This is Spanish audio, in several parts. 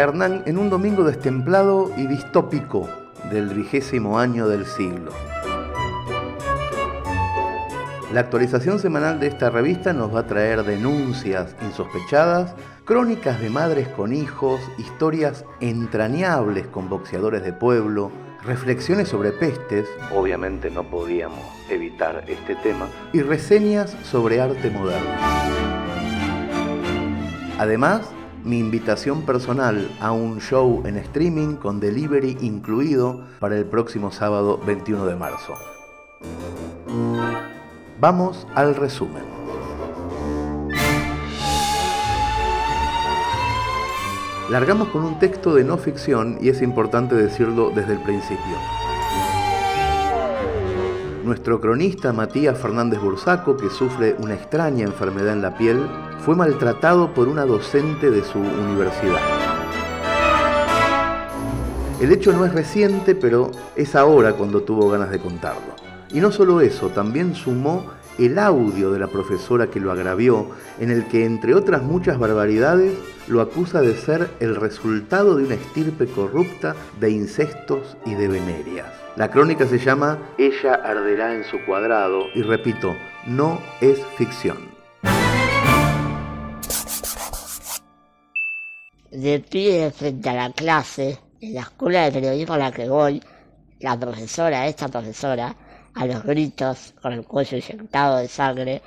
Hernán en un domingo destemplado y distópico del vigésimo año del siglo. La actualización semanal de esta revista nos va a traer denuncias insospechadas, crónicas de madres con hijos, historias entrañables con boxeadores de pueblo, reflexiones sobre pestes, obviamente no podíamos evitar este tema, y reseñas sobre arte moderno. Además, mi invitación personal a un show en streaming con delivery incluido para el próximo sábado 21 de marzo. Vamos al resumen. Largamos con un texto de no ficción y es importante decirlo desde el principio. Nuestro cronista Matías Fernández Bursaco, que sufre una extraña enfermedad en la piel, fue maltratado por una docente de su universidad. El hecho no es reciente, pero es ahora cuando tuvo ganas de contarlo. Y no solo eso, también sumó el audio de la profesora que lo agravió, en el que, entre otras muchas barbaridades, lo acusa de ser el resultado de una estirpe corrupta de incestos y de venerias. La crónica se llama Ella arderá en su cuadrado y repito, no es ficción. De pie frente a la clase, en la escuela de periodismo a la que voy, la profesora, esta profesora, a los gritos, con el cuello inyectado de sangre,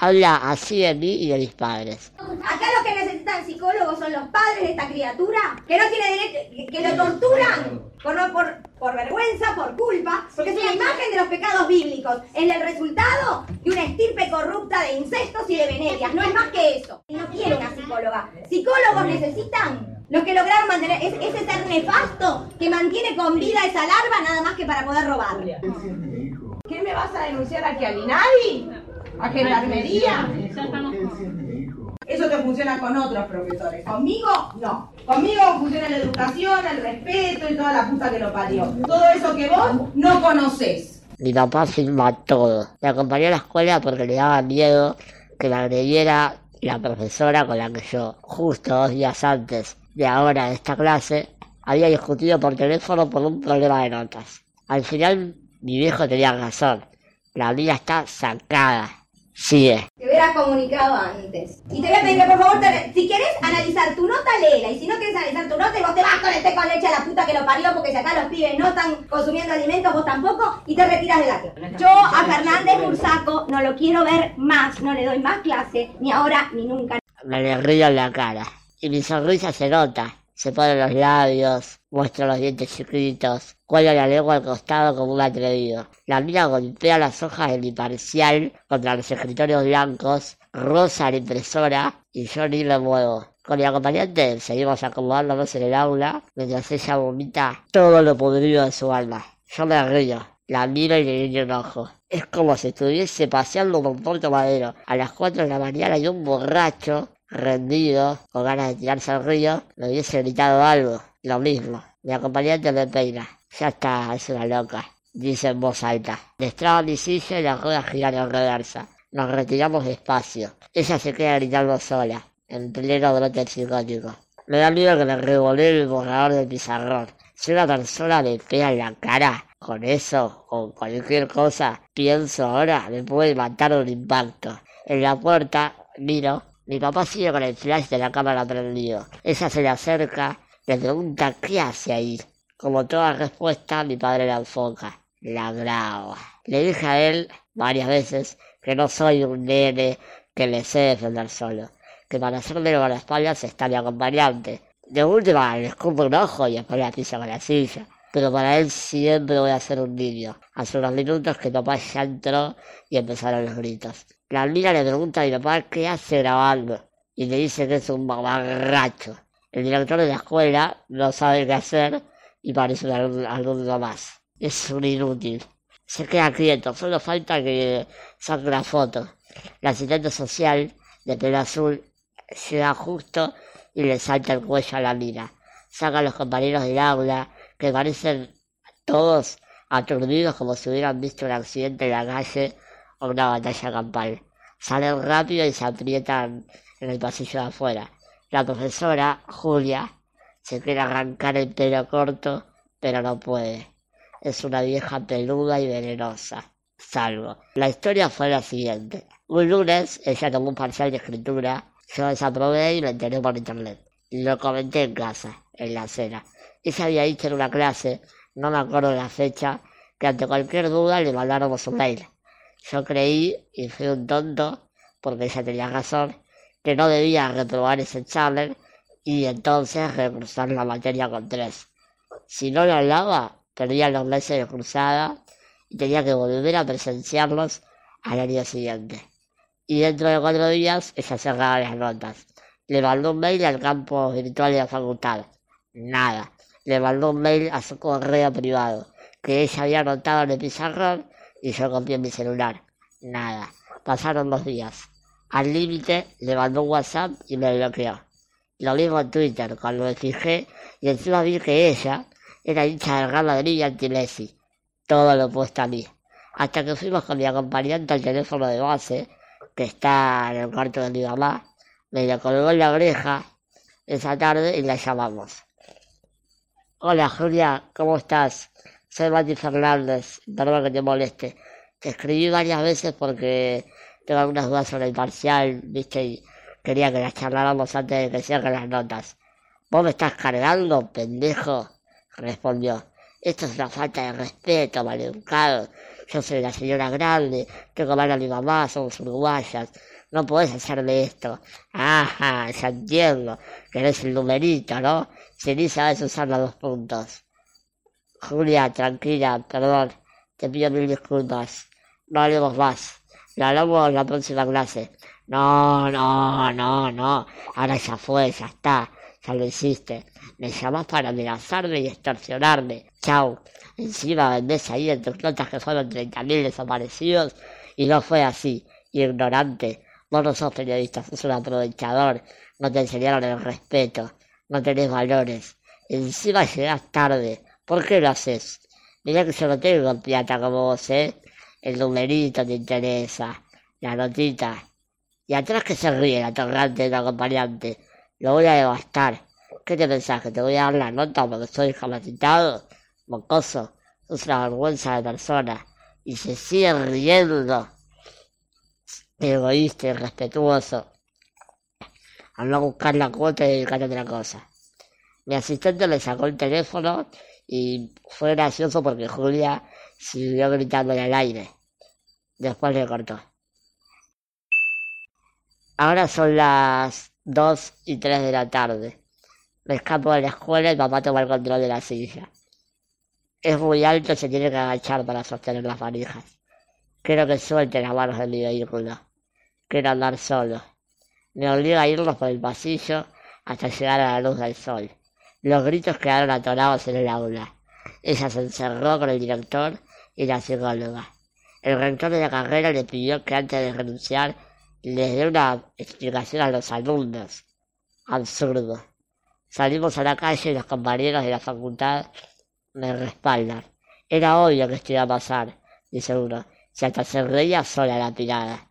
habla así de mí y de mis padres. Acá los que necesitan psicólogos son los padres de esta criatura, que no tiene derecho, que lo torturan por, por, por vergüenza, por culpa, porque es una imagen de los pecados bíblicos. Es el resultado de una estirpe corrupta de incestos y de venerias. No es más que eso. No quiero una psicóloga. Psicólogos necesitan los que lograron mantener ese ser nefasto que mantiene con vida esa larva nada más que para poder robarle. ¿Qué me vas a denunciar aquí a Linadi? ¿A gendarmería? Eso te funciona con otros profesores. Conmigo, no. Conmigo funciona la educación, el respeto y toda la puta que lo parió. Todo eso que vos no conocés. Mi papá firma todo. Me acompañó a la escuela porque le daba miedo que la agrediera la profesora con la que yo, justo dos días antes de ahora de esta clase, había discutido por teléfono por un problema de notas. Al final mi viejo tenía razón. La vida está sacada. Sigue. Te hubieras comunicado antes. Y te voy a pedir que por favor, si quieres analizar tu nota, léela. Y si no quieres analizar tu nota, y vos te vas con el té con leche a la puta que lo parió, porque si acá los pibes no están consumiendo alimentos, vos tampoco, y te retiras de la clase. Yo a Fernández Bursaco no lo quiero ver más, no le doy más clase, ni ahora ni nunca. Me le río en la cara. Y mi sonrisa se nota se pone los labios, muestra los dientes chiquitos, cuelga la lengua al costado como un atrevido. La mina golpea las hojas del imparcial contra los escritorios blancos, rosa la impresora y yo ni lo muevo. Con mi acompañante seguimos acomodándonos en el aula mientras ella vomita todo lo podrido de su alma. Yo me río, la miro y le guiño un ojo. Es como si estuviese paseando por Puerto Madero. A las 4 de la mañana hay un borracho rendido, con ganas de tirarse al río, me hubiese gritado algo, lo mismo. Mi acompañante me peina. Ya está, es una loca, dice en voz alta. Destraba mi silla y la rueda girar en reversa. Nos retiramos despacio. Ella se queda gritando sola, en pleno brote psicótico. Me da miedo que le revolee el borrador del pizarrón. Si una persona le pega en la cara, con eso, con cualquier cosa, pienso ahora, me puede matar un impacto. En la puerta, miro, mi papá sigue con el flash de la cámara prendido. Ella se le acerca, le pregunta qué hace ahí. Como toda respuesta, mi padre la enfoca. La graba. Le dije a él varias veces que no soy un nene que le sé defender solo. Que para hacerme a la espalda está mi acompañante. De última le escupo un ojo y después la pisa con la silla. Pero para él siempre voy a ser un niño. Hace unos minutos que papá ya entró y empezaron los gritos. La mina le pregunta a mi papá qué hace grabando y le dice que es un mamarracho. El director de la escuela no sabe qué hacer y parece un alumno más. Es un inútil. Se queda quieto, solo falta que saque la foto. La asistente social de pelo azul llega justo y le salta el cuello a la mina. Saca a los compañeros del aula, que parecen todos aturdidos como si hubieran visto un accidente en la calle o una batalla campal. Salen rápido y se aprietan en el pasillo de afuera. La profesora, Julia, se quiere arrancar el pelo corto, pero no puede. Es una vieja peluda y venenosa. Salvo. La historia fue la siguiente. Un lunes ella tomó un parcial de escritura, yo desaprobé y lo enteré por internet. Lo comenté en casa, en la cena. Ella había dicho en una clase, no me acuerdo la fecha, que ante cualquier duda le mandáramos un mail. Yo creí, y fui un tonto, porque ella tenía razón, que no debía reprobar ese examen y entonces recursar la materia con tres. Si no lo hablaba, perdía los meses de cruzada y tenía que volver a presenciarlos al año siguiente. Y dentro de cuatro días ella cerraba las notas. Le mandó un mail al campo virtual de la facultad. Nada. Le mandó un mail a su correo privado, que ella había anotado en el pizarrón y yo copié mi celular. Nada. Pasaron dos días. Al límite le mandó un WhatsApp y me bloqueó. Lo mismo en Twitter, cuando me fijé y encima vi que ella era hincha del Real y anti Todo lo opuesto a mí. Hasta que fuimos con mi acompañante al teléfono de base, que está en el cuarto de mi mamá, me le colgó en la oreja esa tarde y la llamamos. Hola Julia, ¿cómo estás? Soy Mati Fernández, perdón que te moleste. Te escribí varias veces porque tengo algunas dudas sobre el parcial, viste, y quería que las charláramos antes de que cierren las notas. ¿Vos me estás cargando, pendejo? respondió. Esto es una falta de respeto, maleducado. Yo soy la señora grande, tengo mal a mi mamá, somos uruguayas. No podés hacerme esto. Ajá, ya entiendo. Que eres el numerito, ¿no? Si ni sabes usar los dos puntos. Julia, tranquila, perdón. Te pido mil disculpas. No hablemos más. Lo hablamos en la próxima clase. No, no, no, no. Ahora ya fue, ya está. Ya lo hiciste. Me llamas para amenazarme y extorsionarme. Chau. Encima vendés ahí en tus notas que fueron 30.000 desaparecidos. Y no fue así. Ignorante. Vos no sos periodista, sos un aprovechador. No te enseñaron el respeto. No tenés valores. Encima llegás tarde. ¿Por qué lo haces? Mirá que yo no tengo plata como vos, ¿eh? El numerito te interesa, la notita. Y atrás que se ríe la torrante del acompañante. Lo voy a devastar. ¿Qué te pensás? ¿Que te voy a dar la nota porque soy discapacitado? Mocoso, es una vergüenza de persona. Y se sigue riendo. Egoísta y respetuoso. Anda a buscar la cuota y dedicar a otra cosa. Mi asistente le sacó el teléfono y fue gracioso porque Julia siguió gritándole al aire. Después le cortó. Ahora son las dos y tres de la tarde. Me escapo de la escuela y papá toma el control de la silla. Es muy alto y se tiene que agachar para sostener las varijas. Quiero que suelte las manos de mi vehículo. Quiero andar solo. Me obliga a irnos por el pasillo hasta llegar a la luz del sol. Los gritos quedaron atorados en el aula. Ella se encerró con el director y la psicóloga. El rector de la carrera le pidió que antes de renunciar les dé una explicación a los alumnos. Absurdo. Salimos a la calle y los compañeros de la facultad me respaldan. Era obvio que esto iba a pasar, dice uno, si hasta se reía sola la pirada.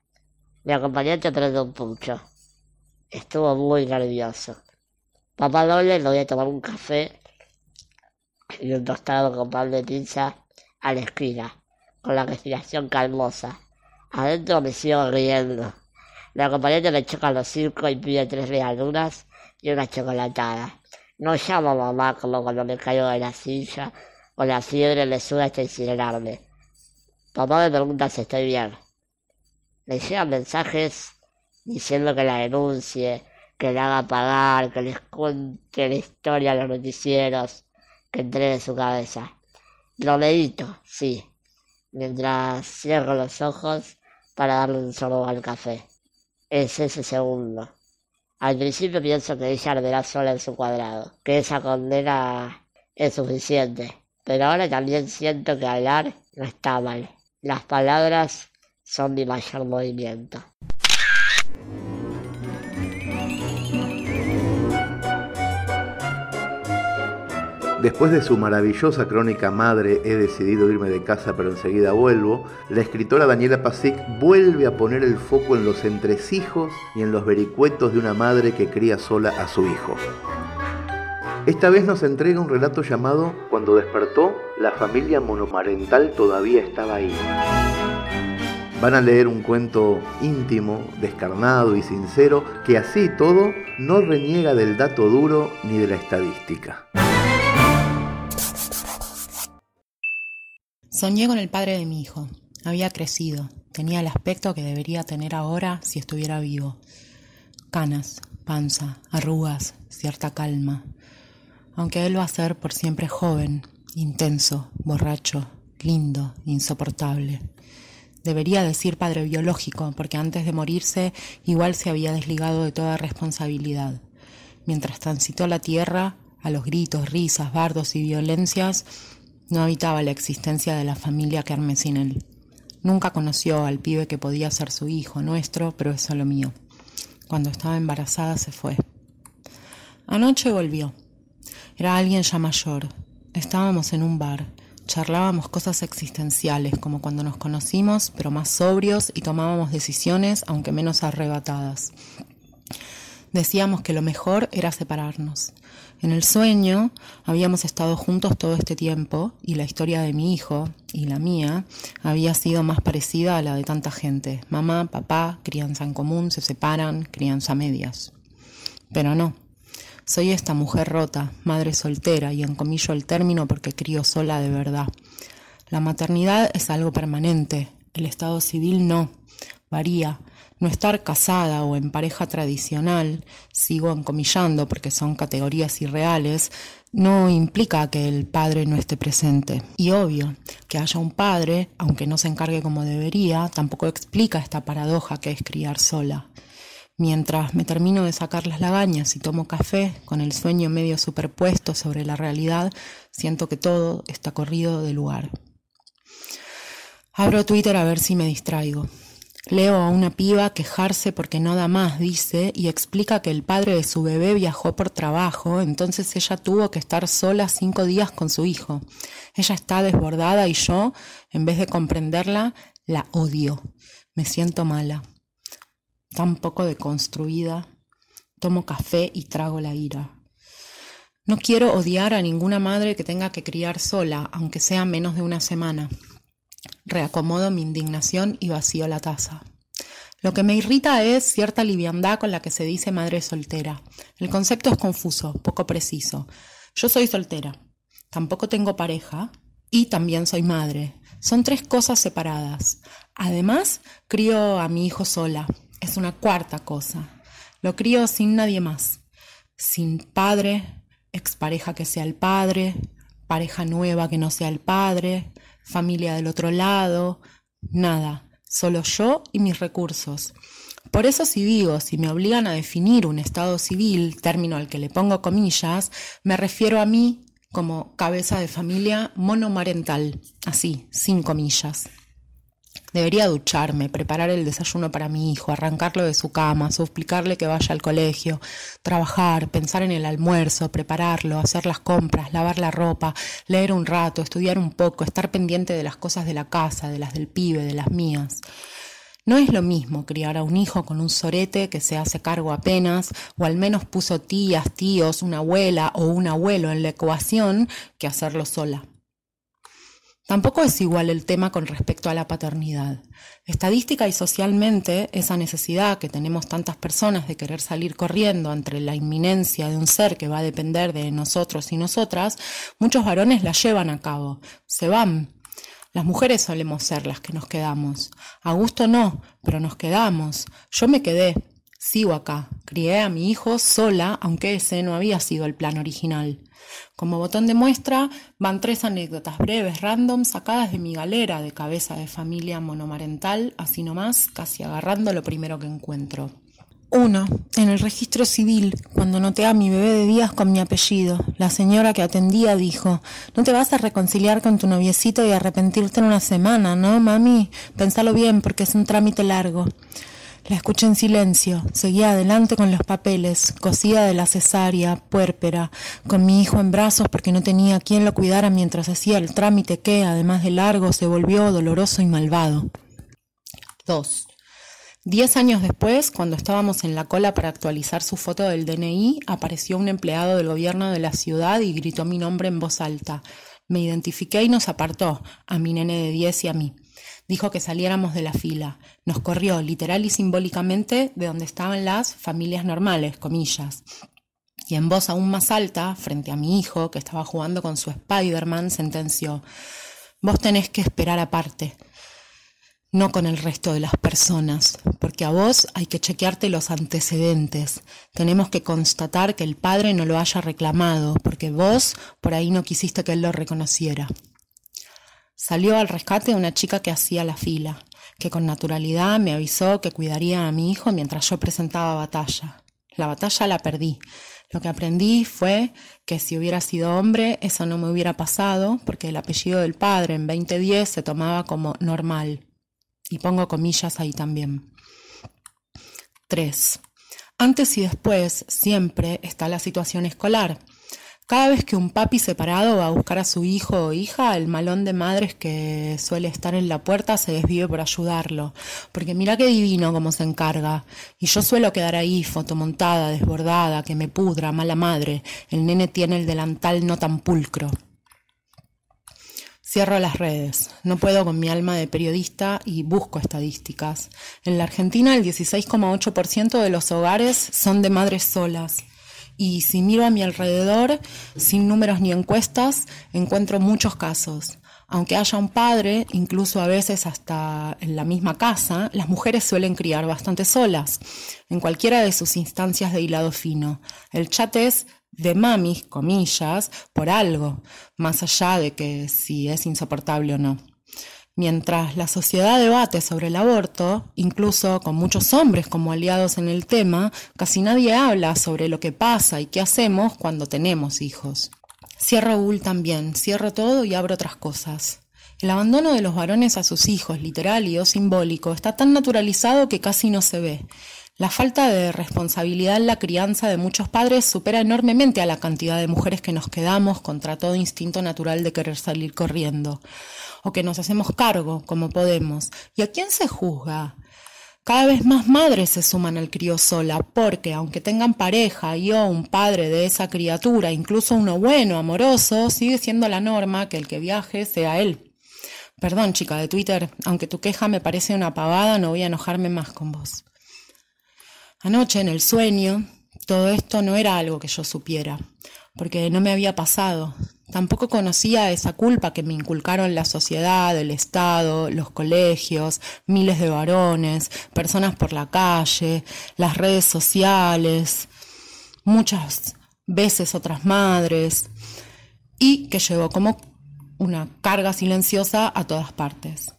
Mi acompañante prende un pucho. Estuvo muy nervioso. Papá doble le voy a tomar un café y un tostado con pan de pizza a la esquina, con la respiración calmosa. Adentro me sigo riendo. La acompañante me choca los circos y pide tres medialunas y una chocolatada. No llamo a mamá como cuando me caigo de la silla o la fiebre me sube hasta incinerarme. Papá me pregunta si estoy bien. Me llegan mensajes diciendo que la denuncie, que la haga pagar, que les cuente la historia a los noticieros, que entregue su cabeza. Lo medito, sí, mientras cierro los ojos para darle un sorbo al café. Es ese segundo. Al principio pienso que ella arderá sola en su cuadrado, que esa condena es suficiente, pero ahora también siento que hablar no está mal. Las palabras son mi mayor movimiento. Después de su maravillosa crónica Madre, he decidido irme de casa pero enseguida vuelvo, la escritora Daniela Pasic vuelve a poner el foco en los entresijos y en los vericuetos de una madre que cría sola a su hijo. Esta vez nos entrega un relato llamado Cuando despertó, la familia monomarental todavía estaba ahí. Van a leer un cuento íntimo, descarnado y sincero que así todo no reniega del dato duro ni de la estadística. Soñé con el padre de mi hijo. Había crecido. Tenía el aspecto que debería tener ahora si estuviera vivo. Canas, panza, arrugas, cierta calma. Aunque él va a ser por siempre joven, intenso, borracho, lindo, insoportable. Debería decir padre biológico, porque antes de morirse igual se había desligado de toda responsabilidad. Mientras transitó la tierra, a los gritos, risas, bardos y violencias, no habitaba la existencia de la familia que armé sin él. Nunca conoció al pibe que podía ser su hijo, nuestro, pero es solo mío. Cuando estaba embarazada se fue. Anoche volvió. Era alguien ya mayor. Estábamos en un bar. Charlábamos cosas existenciales, como cuando nos conocimos, pero más sobrios y tomábamos decisiones, aunque menos arrebatadas. Decíamos que lo mejor era separarnos. En el sueño habíamos estado juntos todo este tiempo y la historia de mi hijo y la mía había sido más parecida a la de tanta gente. Mamá, papá, crianza en común, se separan, crianza medias. Pero no. Soy esta mujer rota, madre soltera y encomillo el término porque crío sola de verdad. La maternidad es algo permanente, el estado civil no, varía, no estar casada o en pareja tradicional, sigo encomillando porque son categorías irreales, no implica que el padre no esté presente. Y obvio, que haya un padre, aunque no se encargue como debería, tampoco explica esta paradoja que es criar sola. Mientras me termino de sacar las lagañas y tomo café, con el sueño medio superpuesto sobre la realidad, siento que todo está corrido de lugar. Abro Twitter a ver si me distraigo. Leo a una piba quejarse porque no da más, dice, y explica que el padre de su bebé viajó por trabajo, entonces ella tuvo que estar sola cinco días con su hijo. Ella está desbordada y yo, en vez de comprenderla, la odio. Me siento mala. Tan poco deconstruida. Tomo café y trago la ira. No quiero odiar a ninguna madre que tenga que criar sola, aunque sea menos de una semana. Reacomodo mi indignación y vacío la taza. Lo que me irrita es cierta liviandad con la que se dice madre soltera. El concepto es confuso, poco preciso. Yo soy soltera, tampoco tengo pareja y también soy madre. Son tres cosas separadas. Además, crío a mi hijo sola. Es una cuarta cosa. Lo crío sin nadie más. Sin padre, expareja que sea el padre, pareja nueva que no sea el padre, familia del otro lado, nada, solo yo y mis recursos. Por eso si digo, si me obligan a definir un estado civil, término al que le pongo comillas, me refiero a mí como cabeza de familia monomarental, así, sin comillas. Debería ducharme, preparar el desayuno para mi hijo, arrancarlo de su cama, suplicarle que vaya al colegio, trabajar, pensar en el almuerzo, prepararlo, hacer las compras, lavar la ropa, leer un rato, estudiar un poco, estar pendiente de las cosas de la casa, de las del pibe, de las mías. No es lo mismo criar a un hijo con un sorete que se hace cargo apenas, o al menos puso tías, tíos, una abuela o un abuelo en la ecuación, que hacerlo sola. Tampoco es igual el tema con respecto a la paternidad. Estadística y socialmente, esa necesidad que tenemos tantas personas de querer salir corriendo entre la inminencia de un ser que va a depender de nosotros y nosotras, muchos varones la llevan a cabo, se van. Las mujeres solemos ser las que nos quedamos. A gusto no, pero nos quedamos. Yo me quedé, sigo acá, crié a mi hijo sola, aunque ese no había sido el plan original. Como botón de muestra van tres anécdotas breves, random, sacadas de mi galera de cabeza de familia monomarental, así nomás, casi agarrando lo primero que encuentro. Uno, En el registro civil, cuando noté a mi bebé de días con mi apellido, la señora que atendía dijo, no te vas a reconciliar con tu noviecito y arrepentirte en una semana, ¿no, mami? Pensalo bien porque es un trámite largo. La escuché en silencio, seguía adelante con los papeles, cosida de la cesárea, puérpera, con mi hijo en brazos porque no tenía quien lo cuidara mientras hacía el trámite que, además de largo, se volvió doloroso y malvado. 2. Diez años después, cuando estábamos en la cola para actualizar su foto del DNI, apareció un empleado del gobierno de la ciudad y gritó mi nombre en voz alta. Me identifiqué y nos apartó, a mi nene de diez y a mí. Dijo que saliéramos de la fila. Nos corrió, literal y simbólicamente, de donde estaban las familias normales, comillas. Y en voz aún más alta, frente a mi hijo, que estaba jugando con su Spider-Man, sentenció, Vos tenés que esperar aparte, no con el resto de las personas, porque a vos hay que chequearte los antecedentes. Tenemos que constatar que el padre no lo haya reclamado, porque vos por ahí no quisiste que él lo reconociera. Salió al rescate una chica que hacía la fila, que con naturalidad me avisó que cuidaría a mi hijo mientras yo presentaba batalla. La batalla la perdí. Lo que aprendí fue que si hubiera sido hombre, eso no me hubiera pasado, porque el apellido del padre en 2010 se tomaba como normal. Y pongo comillas ahí también. 3. Antes y después siempre está la situación escolar. Cada vez que un papi separado va a buscar a su hijo o hija, el malón de madres que suele estar en la puerta se desvive por ayudarlo. Porque mira qué divino cómo se encarga. Y yo suelo quedar ahí, fotomontada, desbordada, que me pudra, mala madre. El nene tiene el delantal no tan pulcro. Cierro las redes. No puedo con mi alma de periodista y busco estadísticas. En la Argentina el 16,8% de los hogares son de madres solas. Y si miro a mi alrededor, sin números ni encuestas, encuentro muchos casos. Aunque haya un padre, incluso a veces hasta en la misma casa, las mujeres suelen criar bastante solas, en cualquiera de sus instancias de hilado fino. El chat es de mamis, comillas, por algo, más allá de que si es insoportable o no. Mientras la sociedad debate sobre el aborto, incluso con muchos hombres como aliados en el tema, casi nadie habla sobre lo que pasa y qué hacemos cuando tenemos hijos. Cierro Bull también, cierro todo y abro otras cosas. El abandono de los varones a sus hijos, literal y o simbólico, está tan naturalizado que casi no se ve. La falta de responsabilidad en la crianza de muchos padres supera enormemente a la cantidad de mujeres que nos quedamos contra todo instinto natural de querer salir corriendo o que nos hacemos cargo como podemos. ¿Y a quién se juzga? Cada vez más madres se suman al crío sola porque, aunque tengan pareja y o un padre de esa criatura, incluso uno bueno, amoroso, sigue siendo la norma que el que viaje sea él. Perdón, chica de Twitter, aunque tu queja me parece una pavada, no voy a enojarme más con vos. Anoche, en el sueño, todo esto no era algo que yo supiera, porque no me había pasado. Tampoco conocía esa culpa que me inculcaron la sociedad, el Estado, los colegios, miles de varones, personas por la calle, las redes sociales, muchas veces otras madres, y que llegó como una carga silenciosa a todas partes.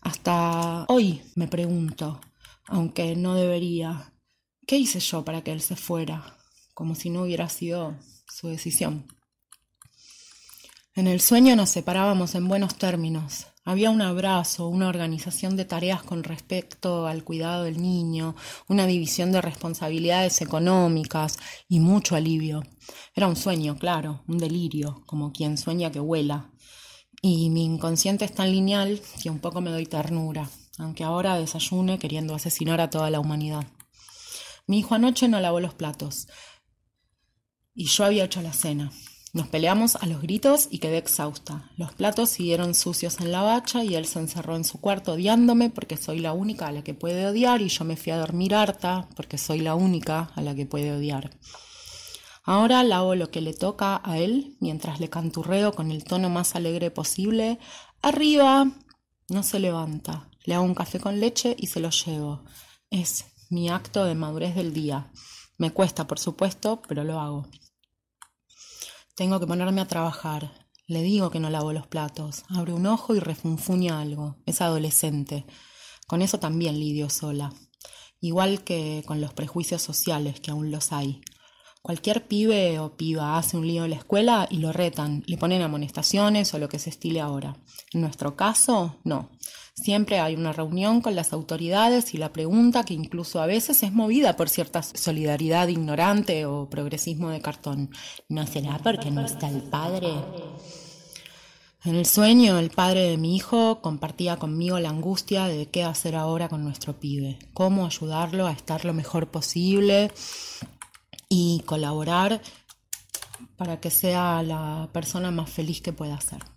Hasta hoy me pregunto, aunque no debería, ¿qué hice yo para que él se fuera? Como si no hubiera sido su decisión. En el sueño nos separábamos en buenos términos. Había un abrazo, una organización de tareas con respecto al cuidado del niño, una división de responsabilidades económicas y mucho alivio. Era un sueño, claro, un delirio, como quien sueña que vuela. Y mi inconsciente es tan lineal que un poco me doy ternura, aunque ahora desayune queriendo asesinar a toda la humanidad. Mi hijo anoche no lavó los platos y yo había hecho la cena. Nos peleamos a los gritos y quedé exhausta. Los platos siguieron sucios en la bacha y él se encerró en su cuarto odiándome porque soy la única a la que puede odiar y yo me fui a dormir harta porque soy la única a la que puede odiar. Ahora lavo lo que le toca a él mientras le canturreo con el tono más alegre posible. Arriba. No se levanta. Le hago un café con leche y se lo llevo. Es mi acto de madurez del día. Me cuesta, por supuesto, pero lo hago. Tengo que ponerme a trabajar. Le digo que no lavo los platos. Abre un ojo y refunfuña algo. Es adolescente. Con eso también lidio sola. Igual que con los prejuicios sociales, que aún los hay. Cualquier pibe o piba hace un lío en la escuela y lo retan, le ponen amonestaciones o lo que se estile ahora. En nuestro caso, no. Siempre hay una reunión con las autoridades y la pregunta, que incluso a veces es movida por cierta solidaridad ignorante o progresismo de cartón, ¿no será porque no está el padre? En el sueño, el padre de mi hijo compartía conmigo la angustia de qué hacer ahora con nuestro pibe, cómo ayudarlo a estar lo mejor posible y colaborar para que sea la persona más feliz que pueda ser.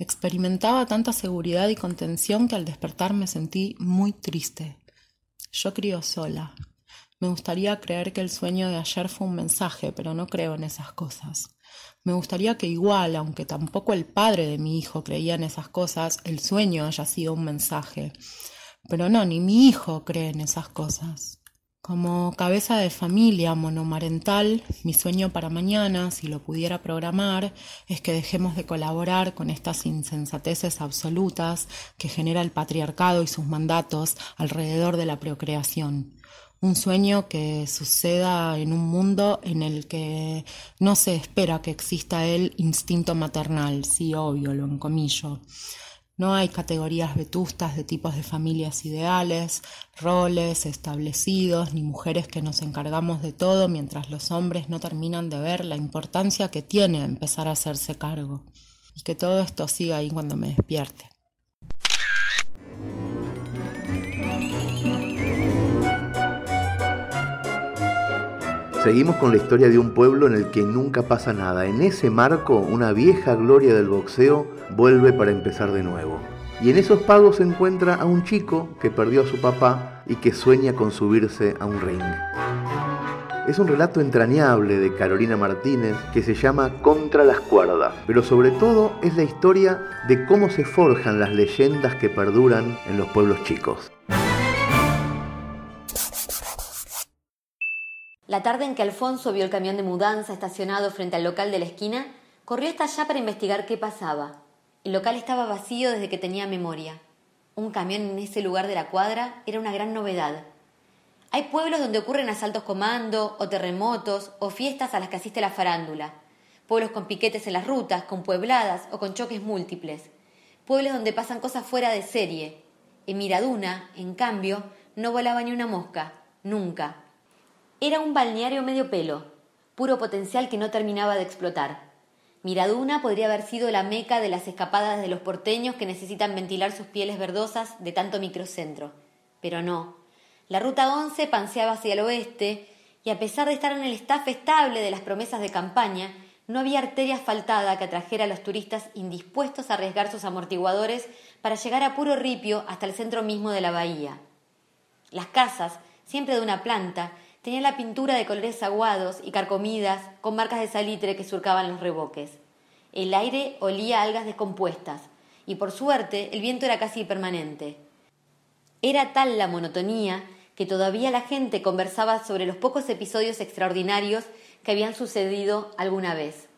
Experimentaba tanta seguridad y contención que al despertar me sentí muy triste. Yo crío sola. Me gustaría creer que el sueño de ayer fue un mensaje, pero no creo en esas cosas. Me gustaría que igual, aunque tampoco el padre de mi hijo creía en esas cosas, el sueño haya sido un mensaje. Pero no, ni mi hijo cree en esas cosas. Como cabeza de familia monomarental, mi sueño para mañana, si lo pudiera programar, es que dejemos de colaborar con estas insensateces absolutas que genera el patriarcado y sus mandatos alrededor de la procreación un sueño que suceda en un mundo en el que no se espera que exista el instinto maternal, sí, obvio, lo encomillo. No hay categorías vetustas de tipos de familias ideales, roles establecidos, ni mujeres que nos encargamos de todo mientras los hombres no terminan de ver la importancia que tiene empezar a hacerse cargo. Y que todo esto siga ahí cuando me despierte. Seguimos con la historia de un pueblo en el que nunca pasa nada. En ese marco, una vieja gloria del boxeo vuelve para empezar de nuevo. Y en esos pagos se encuentra a un chico que perdió a su papá y que sueña con subirse a un ring. Es un relato entrañable de Carolina Martínez que se llama Contra las cuerdas, pero sobre todo es la historia de cómo se forjan las leyendas que perduran en los pueblos chicos. La tarde en que Alfonso vio el camión de mudanza estacionado frente al local de la esquina, corrió hasta allá para investigar qué pasaba. El local estaba vacío desde que tenía memoria. Un camión en ese lugar de la cuadra era una gran novedad. Hay pueblos donde ocurren asaltos comando, o terremotos, o fiestas a las que asiste la farándula. Pueblos con piquetes en las rutas, con puebladas o con choques múltiples. Pueblos donde pasan cosas fuera de serie. En Miraduna, en cambio, no volaba ni una mosca, nunca. Era un balneario medio pelo, puro potencial que no terminaba de explotar. Miraduna podría haber sido la meca de las escapadas de los porteños que necesitan ventilar sus pieles verdosas de tanto microcentro. Pero no. La ruta 11 panseaba hacia el oeste y a pesar de estar en el staff estable de las promesas de campaña, no había arteria asfaltada que atrajera a los turistas indispuestos a arriesgar sus amortiguadores para llegar a puro ripio hasta el centro mismo de la bahía. Las casas, siempre de una planta, Tenía la pintura de colores aguados y carcomidas con marcas de salitre que surcaban los reboques. El aire olía a algas descompuestas y por suerte el viento era casi permanente. Era tal la monotonía que todavía la gente conversaba sobre los pocos episodios extraordinarios que habían sucedido alguna vez.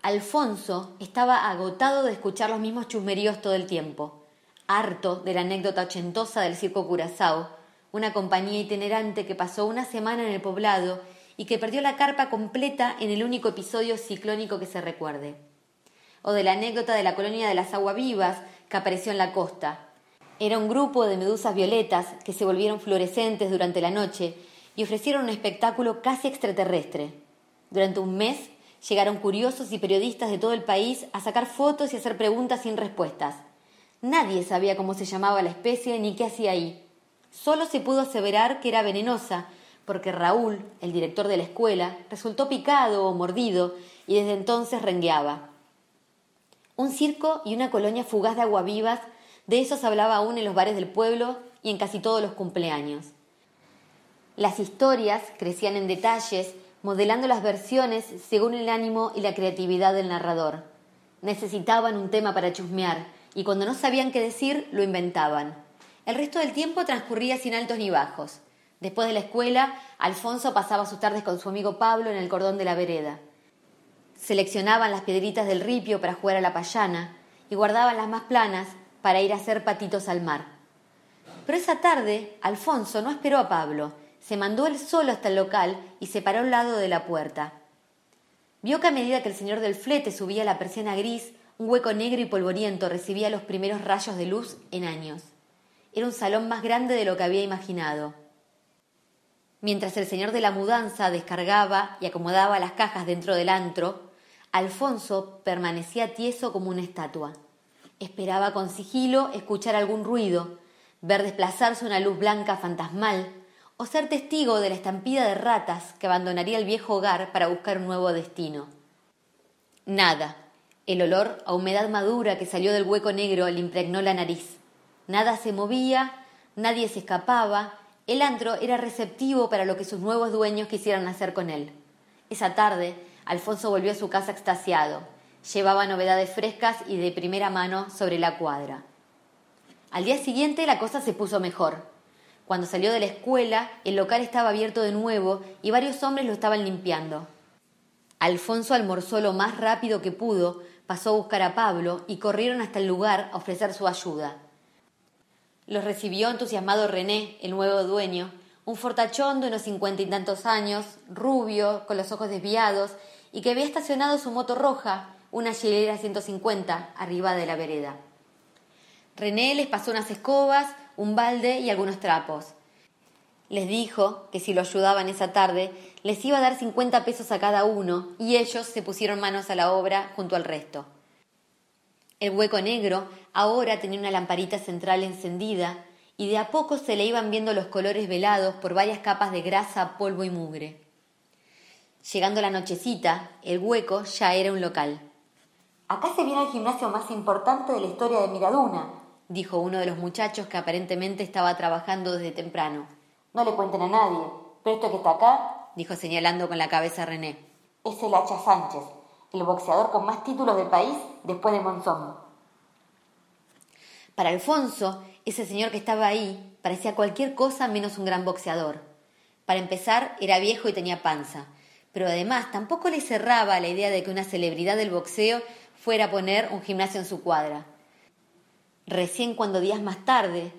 Alfonso estaba agotado de escuchar los mismos chusmeríos todo el tiempo, harto de la anécdota ochentosa del circo Curazao, una compañía itinerante que pasó una semana en el poblado y que perdió la carpa completa en el único episodio ciclónico que se recuerde. O de la anécdota de la colonia de las aguavivas que apareció en la costa. Era un grupo de medusas violetas que se volvieron fluorescentes durante la noche y ofrecieron un espectáculo casi extraterrestre. Durante un mes llegaron curiosos y periodistas de todo el país a sacar fotos y hacer preguntas sin respuestas. Nadie sabía cómo se llamaba la especie ni qué hacía ahí. Solo se pudo aseverar que era venenosa, porque Raúl, el director de la escuela, resultó picado o mordido y desde entonces rengueaba. Un circo y una colonia fugaz de aguavivas, de esos hablaba aún en los bares del pueblo y en casi todos los cumpleaños. Las historias crecían en detalles, modelando las versiones según el ánimo y la creatividad del narrador. Necesitaban un tema para chusmear, y cuando no sabían qué decir, lo inventaban. El resto del tiempo transcurría sin altos ni bajos. Después de la escuela, Alfonso pasaba sus tardes con su amigo Pablo en el cordón de la vereda. Seleccionaban las piedritas del ripio para jugar a la payana y guardaban las más planas para ir a hacer patitos al mar. Pero esa tarde, Alfonso no esperó a Pablo, se mandó él solo hasta el local y se paró al lado de la puerta. Vio que a medida que el señor del flete subía la persiana gris, un hueco negro y polvoriento recibía los primeros rayos de luz en años. Era un salón más grande de lo que había imaginado. Mientras el señor de la mudanza descargaba y acomodaba las cajas dentro del antro, Alfonso permanecía tieso como una estatua. Esperaba con sigilo escuchar algún ruido, ver desplazarse una luz blanca fantasmal, o ser testigo de la estampida de ratas que abandonaría el viejo hogar para buscar un nuevo destino. Nada. El olor a humedad madura que salió del hueco negro le impregnó la nariz. Nada se movía, nadie se escapaba, el antro era receptivo para lo que sus nuevos dueños quisieran hacer con él. Esa tarde, Alfonso volvió a su casa extasiado. Llevaba novedades frescas y de primera mano sobre la cuadra. Al día siguiente la cosa se puso mejor. Cuando salió de la escuela, el local estaba abierto de nuevo y varios hombres lo estaban limpiando. Alfonso almorzó lo más rápido que pudo, pasó a buscar a Pablo y corrieron hasta el lugar a ofrecer su ayuda. Los recibió entusiasmado René, el nuevo dueño, un fortachón de unos cincuenta y tantos años, rubio, con los ojos desviados, y que había estacionado su moto roja, una Gilera 150, arriba de la vereda. René les pasó unas escobas, un balde y algunos trapos. Les dijo que si lo ayudaban esa tarde, les iba a dar cincuenta pesos a cada uno, y ellos se pusieron manos a la obra junto al resto. El hueco negro ahora tenía una lamparita central encendida y de a poco se le iban viendo los colores velados por varias capas de grasa, polvo y mugre. Llegando la nochecita, el hueco ya era un local. Acá se viene el gimnasio más importante de la historia de Miraduna, dijo uno de los muchachos que aparentemente estaba trabajando desde temprano. No le cuenten a nadie, pero esto que está acá, dijo señalando con la cabeza René, es el Hacha Sánchez, el boxeador con más títulos del país después de Monzón. Para Alfonso, ese señor que estaba ahí parecía cualquier cosa menos un gran boxeador. Para empezar, era viejo y tenía panza, pero además tampoco le cerraba la idea de que una celebridad del boxeo fuera a poner un gimnasio en su cuadra. Recién cuando días más tarde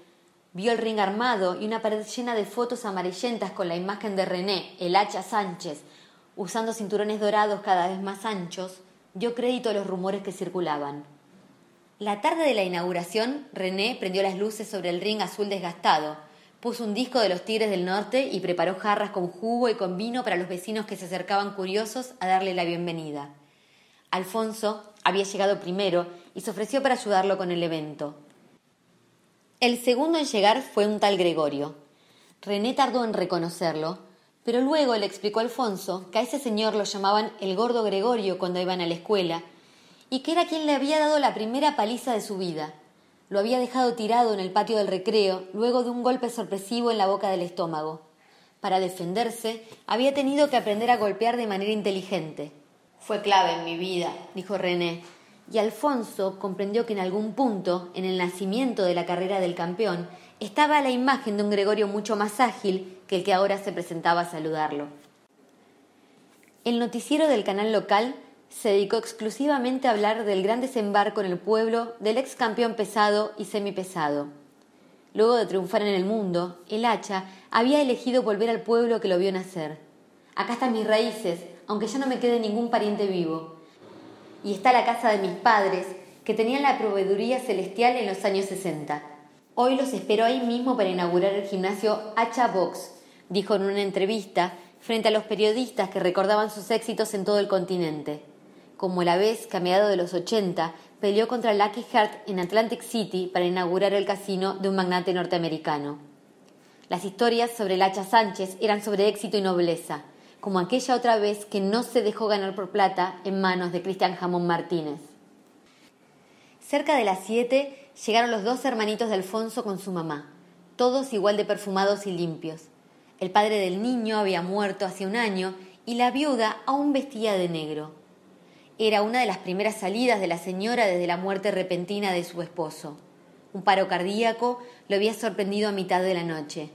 vio el ring armado y una pared llena de fotos amarillentas con la imagen de René, el hacha Sánchez, usando cinturones dorados cada vez más anchos, dio crédito a los rumores que circulaban. La tarde de la inauguración, René prendió las luces sobre el ring azul desgastado, puso un disco de los Tigres del Norte y preparó jarras con jugo y con vino para los vecinos que se acercaban curiosos a darle la bienvenida. Alfonso había llegado primero y se ofreció para ayudarlo con el evento. El segundo en llegar fue un tal Gregorio. René tardó en reconocerlo, pero luego le explicó Alfonso que a ese señor lo llamaban el gordo Gregorio cuando iban a la escuela, y que era quien le había dado la primera paliza de su vida. Lo había dejado tirado en el patio del recreo luego de un golpe sorpresivo en la boca del estómago. Para defenderse, había tenido que aprender a golpear de manera inteligente. Fue clave en mi vida, dijo René, y Alfonso comprendió que en algún punto, en el nacimiento de la carrera del campeón, estaba la imagen de un Gregorio mucho más ágil que el que ahora se presentaba a saludarlo. El noticiero del canal local se dedicó exclusivamente a hablar del gran desembarco en el pueblo del ex campeón pesado y semipesado. Luego de triunfar en el mundo, el hacha había elegido volver al pueblo que lo vio nacer. Acá están mis raíces, aunque ya no me quede ningún pariente vivo. Y está la casa de mis padres, que tenían la proveeduría celestial en los años 60. Hoy los espero ahí mismo para inaugurar el gimnasio Hacha Box, dijo en una entrevista frente a los periodistas que recordaban sus éxitos en todo el continente. Como la vez que a mediados de los 80 peleó contra Lucky Heart en Atlantic City para inaugurar el casino de un magnate norteamericano. Las historias sobre el hacha Sánchez eran sobre éxito y nobleza, como aquella otra vez que no se dejó ganar por plata en manos de Cristian Jamón Martínez. Cerca de las siete llegaron los dos hermanitos de Alfonso con su mamá, todos igual de perfumados y limpios. El padre del niño había muerto hace un año y la viuda aún vestía de negro. Era una de las primeras salidas de la señora desde la muerte repentina de su esposo. Un paro cardíaco lo había sorprendido a mitad de la noche.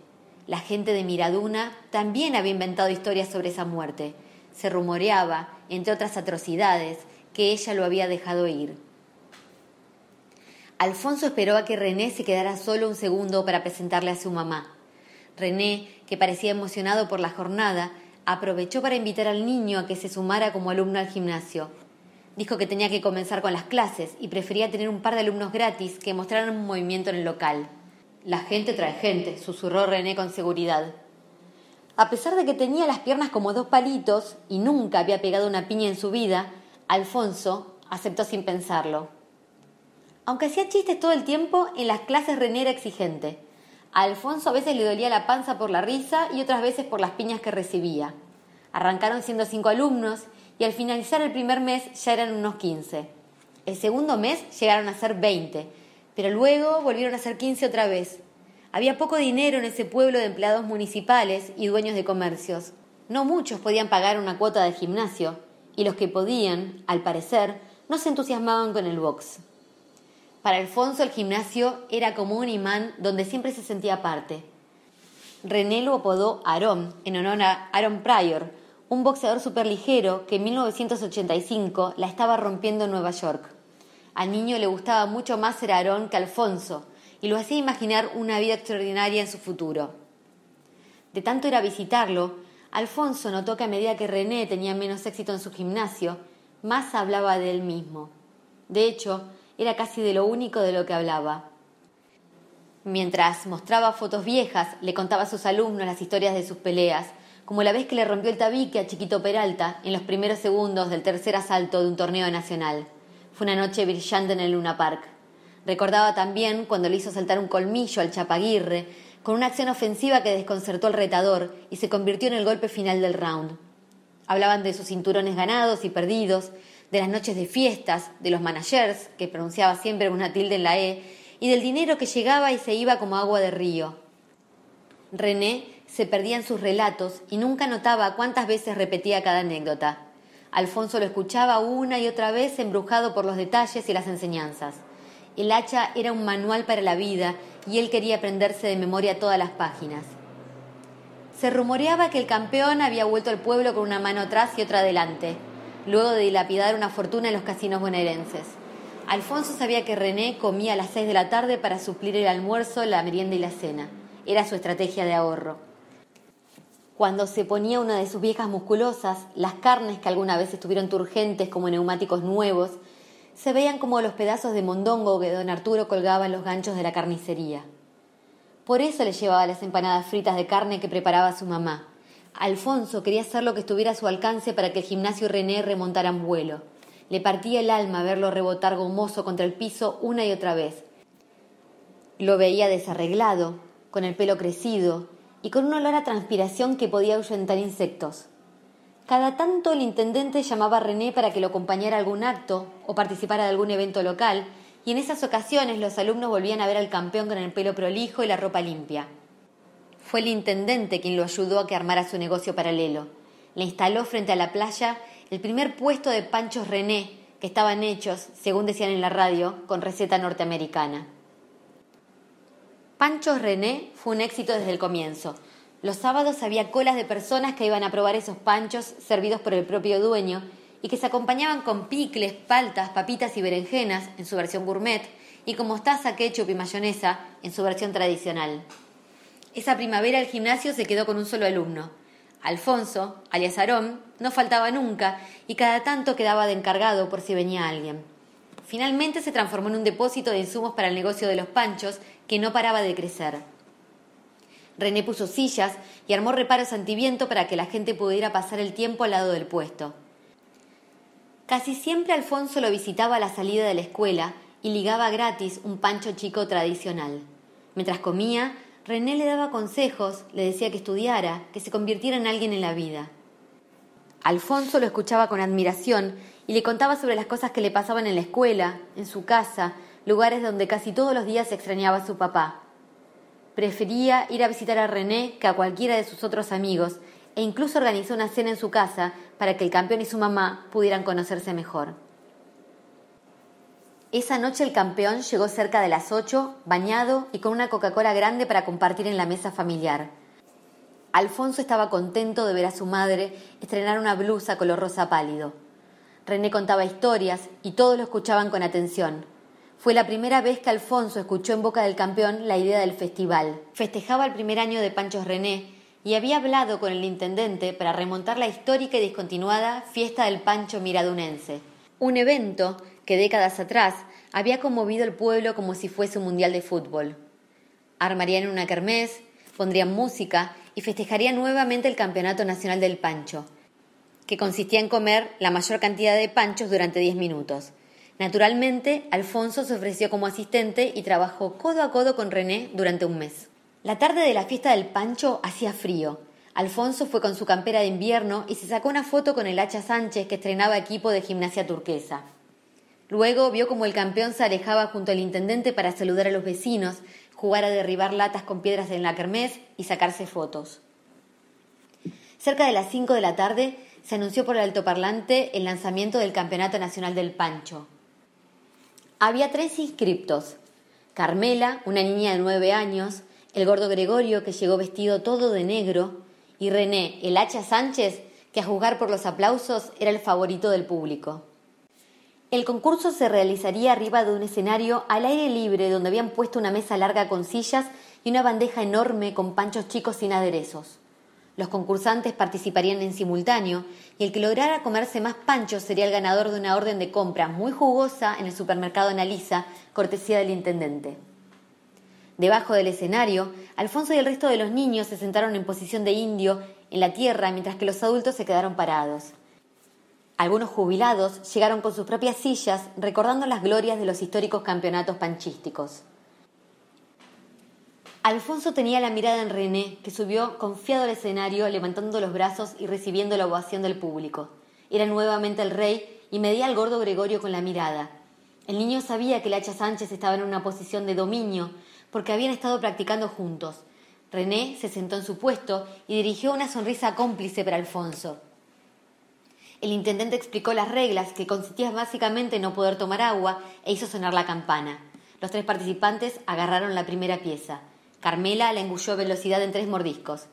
La gente de Miraduna también había inventado historias sobre esa muerte. Se rumoreaba, entre otras atrocidades, que ella lo había dejado ir. Alfonso esperó a que René se quedara solo un segundo para presentarle a su mamá. René, que parecía emocionado por la jornada, aprovechó para invitar al niño a que se sumara como alumno al gimnasio. Dijo que tenía que comenzar con las clases y prefería tener un par de alumnos gratis que mostraran un movimiento en el local. La gente trae gente, susurró René con seguridad. A pesar de que tenía las piernas como dos palitos y nunca había pegado una piña en su vida, Alfonso aceptó sin pensarlo. Aunque hacía chistes todo el tiempo, en las clases René era exigente. A Alfonso a veces le dolía la panza por la risa y otras veces por las piñas que recibía. Arrancaron siendo cinco alumnos y al finalizar el primer mes ya eran unos quince. El segundo mes llegaron a ser veinte, pero luego volvieron a ser quince otra vez. Había poco dinero en ese pueblo de empleados municipales y dueños de comercios. No muchos podían pagar una cuota de gimnasio, y los que podían, al parecer, no se entusiasmaban con el box. Para Alfonso el gimnasio era como un imán donde siempre se sentía parte. René lo apodó Aaron, en honor a Aaron Pryor, un boxeador superligero que en 1985 la estaba rompiendo en Nueva York. Al niño le gustaba mucho más ser Aaron que Alfonso, y lo hacía imaginar una vida extraordinaria en su futuro. De tanto ir a visitarlo, Alfonso notó que a medida que René tenía menos éxito en su gimnasio, más hablaba de él mismo. De hecho, era casi de lo único de lo que hablaba. Mientras mostraba fotos viejas, le contaba a sus alumnos las historias de sus peleas, como la vez que le rompió el tabique a Chiquito Peralta en los primeros segundos del tercer asalto de un torneo nacional. Fue una noche brillante en el Luna Park. Recordaba también cuando le hizo saltar un colmillo al Chapaguirre, con una acción ofensiva que desconcertó al retador y se convirtió en el golpe final del round. Hablaban de sus cinturones ganados y perdidos, de las noches de fiestas, de los managers, que pronunciaba siempre una tilde en la E, y del dinero que llegaba y se iba como agua de río. René se perdía en sus relatos y nunca notaba cuántas veces repetía cada anécdota. Alfonso lo escuchaba una y otra vez embrujado por los detalles y las enseñanzas. El hacha era un manual para la vida y él quería aprenderse de memoria todas las páginas. Se rumoreaba que el campeón había vuelto al pueblo con una mano atrás y otra adelante, luego de dilapidar una fortuna en los casinos bonaerenses. Alfonso sabía que René comía a las seis de la tarde para suplir el almuerzo, la merienda y la cena. Era su estrategia de ahorro. Cuando se ponía una de sus viejas musculosas, las carnes que alguna vez estuvieron turgentes como neumáticos nuevos se veían como los pedazos de mondongo que don Arturo colgaba en los ganchos de la carnicería. Por eso le llevaba las empanadas fritas de carne que preparaba su mamá. Alfonso quería hacer lo que estuviera a su alcance para que el gimnasio y René remontaran vuelo. Le partía el alma verlo rebotar gomoso contra el piso una y otra vez. Lo veía desarreglado, con el pelo crecido y con un olor a transpiración que podía ahuyentar insectos. Cada tanto el intendente llamaba a René para que lo acompañara a algún acto o participara de algún evento local, y en esas ocasiones los alumnos volvían a ver al campeón con el pelo prolijo y la ropa limpia. Fue el intendente quien lo ayudó a que armara su negocio paralelo. Le instaló frente a la playa el primer puesto de panchos René, que estaban hechos, según decían en la radio, con receta norteamericana. Panchos René fue un éxito desde el comienzo. Los sábados había colas de personas que iban a probar esos panchos servidos por el propio dueño y que se acompañaban con picles, paltas, papitas y berenjenas en su versión gourmet y con mostaza, ketchup y mayonesa en su versión tradicional. Esa primavera el gimnasio se quedó con un solo alumno. Alfonso, alias Aarón, no faltaba nunca y cada tanto quedaba de encargado por si venía alguien. Finalmente se transformó en un depósito de insumos para el negocio de los panchos que no paraba de crecer. René puso sillas y armó reparos antiviento para que la gente pudiera pasar el tiempo al lado del puesto. Casi siempre Alfonso lo visitaba a la salida de la escuela y ligaba gratis un pancho chico tradicional. Mientras comía, René le daba consejos, le decía que estudiara, que se convirtiera en alguien en la vida. Alfonso lo escuchaba con admiración y le contaba sobre las cosas que le pasaban en la escuela, en su casa, lugares donde casi todos los días se extrañaba a su papá. Prefería ir a visitar a René que a cualquiera de sus otros amigos e incluso organizó una cena en su casa para que el campeón y su mamá pudieran conocerse mejor. Esa noche el campeón llegó cerca de las ocho, bañado y con una Coca-Cola grande para compartir en la mesa familiar. Alfonso estaba contento de ver a su madre estrenar una blusa color rosa pálido. René contaba historias y todos lo escuchaban con atención. Fue la primera vez que Alfonso escuchó en boca del campeón la idea del festival. Festejaba el primer año de Panchos René y había hablado con el intendente para remontar la histórica y discontinuada fiesta del Pancho Miradunense, Un evento que décadas atrás había conmovido el pueblo como si fuese un mundial de fútbol. Armarían una kermés, pondrían música y festejarían nuevamente el Campeonato Nacional del Pancho, que consistía en comer la mayor cantidad de panchos durante diez minutos. Naturalmente, Alfonso se ofreció como asistente y trabajó codo a codo con René durante un mes. La tarde de la fiesta del Pancho hacía frío. Alfonso fue con su campera de invierno y se sacó una foto con el Hacha Sánchez que estrenaba equipo de gimnasia turquesa. Luego vio como el campeón se alejaba junto al intendente para saludar a los vecinos, jugar a derribar latas con piedras en la kermés y sacarse fotos. Cerca de las cinco de la tarde se anunció por el altoparlante el lanzamiento del Campeonato Nacional del Pancho. Había tres inscriptos. Carmela, una niña de nueve años, el gordo Gregorio, que llegó vestido todo de negro, y René, el hacha Sánchez, que a juzgar por los aplausos era el favorito del público. El concurso se realizaría arriba de un escenario al aire libre donde habían puesto una mesa larga con sillas y una bandeja enorme con panchos chicos sin aderezos. Los concursantes participarían en simultáneo y el que lograra comerse más panchos sería el ganador de una orden de compra muy jugosa en el supermercado Analisa, cortesía del intendente. Debajo del escenario, Alfonso y el resto de los niños se sentaron en posición de indio en la tierra mientras que los adultos se quedaron parados. Algunos jubilados llegaron con sus propias sillas recordando las glorias de los históricos campeonatos panchísticos. Alfonso tenía la mirada en René, que subió confiado al escenario, levantando los brazos y recibiendo la ovación del público. Era nuevamente el rey y medía al gordo Gregorio con la mirada. El niño sabía que el hacha Sánchez estaba en una posición de dominio, porque habían estado practicando juntos. René se sentó en su puesto y dirigió una sonrisa cómplice para Alfonso. El intendente explicó las reglas, que consistían básicamente en no poder tomar agua, e hizo sonar la campana. Los tres participantes agarraron la primera pieza. Carmela la engulló a velocidad en tres mordiscos.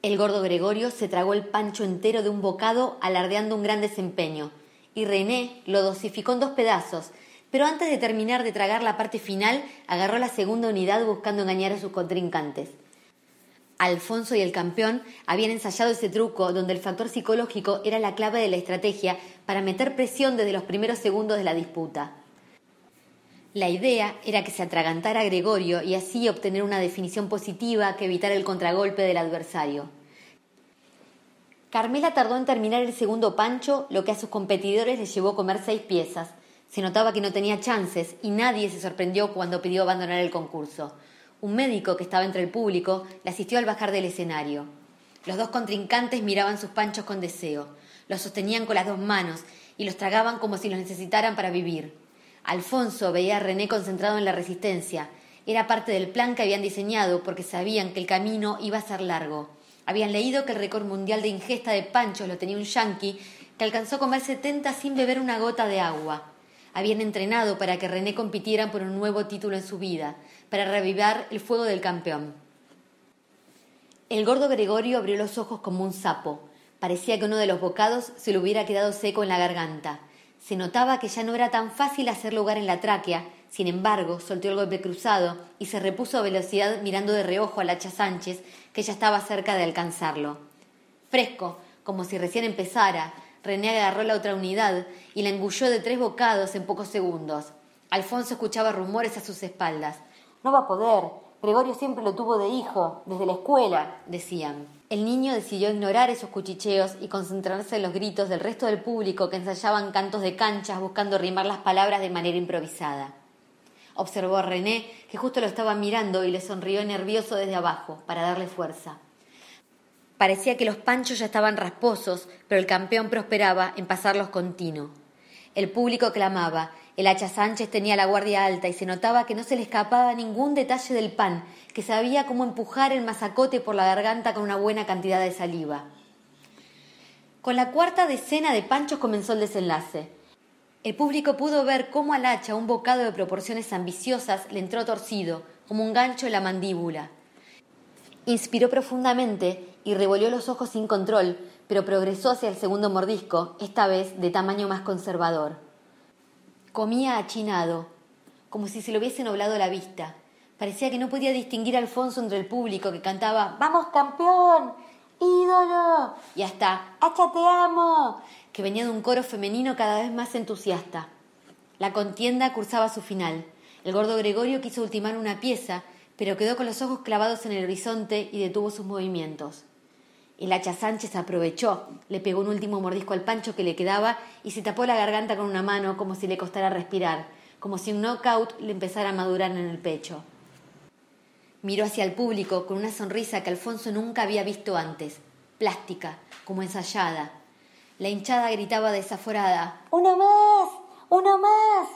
El gordo Gregorio se tragó el pancho entero de un bocado, alardeando un gran desempeño. Y René lo dosificó en dos pedazos, pero antes de terminar de tragar la parte final, agarró la segunda unidad buscando engañar a sus contrincantes. Alfonso y el campeón habían ensayado ese truco donde el factor psicológico era la clave de la estrategia para meter presión desde los primeros segundos de la disputa. La idea era que se atragantara Gregorio y así obtener una definición positiva que evitara el contragolpe del adversario. Carmela tardó en terminar el segundo pancho, lo que a sus competidores les llevó a comer seis piezas. Se notaba que no tenía chances y nadie se sorprendió cuando pidió abandonar el concurso. Un médico que estaba entre el público le asistió al bajar del escenario. Los dos contrincantes miraban sus panchos con deseo, los sostenían con las dos manos y los tragaban como si los necesitaran para vivir. Alfonso veía a René concentrado en la resistencia. Era parte del plan que habían diseñado porque sabían que el camino iba a ser largo. Habían leído que el récord mundial de ingesta de panchos lo tenía un yanqui que alcanzó a comer setenta sin beber una gota de agua. Habían entrenado para que René compitiera por un nuevo título en su vida, para revivar el fuego del campeón. El gordo Gregorio abrió los ojos como un sapo. Parecía que uno de los bocados se le hubiera quedado seco en la garganta. Se notaba que ya no era tan fácil hacer lugar en la tráquea, sin embargo, soltó el golpe cruzado y se repuso a velocidad mirando de reojo al hacha Sánchez, que ya estaba cerca de alcanzarlo. Fresco, como si recién empezara, René agarró la otra unidad y la engulló de tres bocados en pocos segundos. Alfonso escuchaba rumores a sus espaldas. No va a poder. Gregorio siempre lo tuvo de hijo, desde la escuela, decían. El niño decidió ignorar esos cuchicheos y concentrarse en los gritos del resto del público que ensayaban cantos de canchas buscando rimar las palabras de manera improvisada. Observó a René, que justo lo estaba mirando y le sonrió nervioso desde abajo, para darle fuerza. Parecía que los panchos ya estaban rasposos, pero el campeón prosperaba en pasarlos continuo. El público clamaba, el hacha Sánchez tenía la guardia alta y se notaba que no se le escapaba ningún detalle del pan, que sabía cómo empujar el mazacote por la garganta con una buena cantidad de saliva. Con la cuarta decena de panchos comenzó el desenlace. El público pudo ver cómo al hacha un bocado de proporciones ambiciosas le entró torcido, como un gancho en la mandíbula. Inspiró profundamente y revolvió los ojos sin control, pero progresó hacia el segundo mordisco, esta vez de tamaño más conservador. Comía achinado, como si se le hubiese nublado la vista. Parecía que no podía distinguir a Alfonso entre el público que cantaba ¡Vamos, campeón! ídolo y hasta ¡Acha te amo! que venía de un coro femenino cada vez más entusiasta. La contienda cursaba su final. El gordo Gregorio quiso ultimar una pieza, pero quedó con los ojos clavados en el horizonte y detuvo sus movimientos. El hacha Sánchez aprovechó, le pegó un último mordisco al pancho que le quedaba y se tapó la garganta con una mano como si le costara respirar, como si un knockout le empezara a madurar en el pecho. Miró hacia el público con una sonrisa que Alfonso nunca había visto antes, plástica, como ensayada. La hinchada gritaba desaforada: ¡Uno más! ¡Uno más!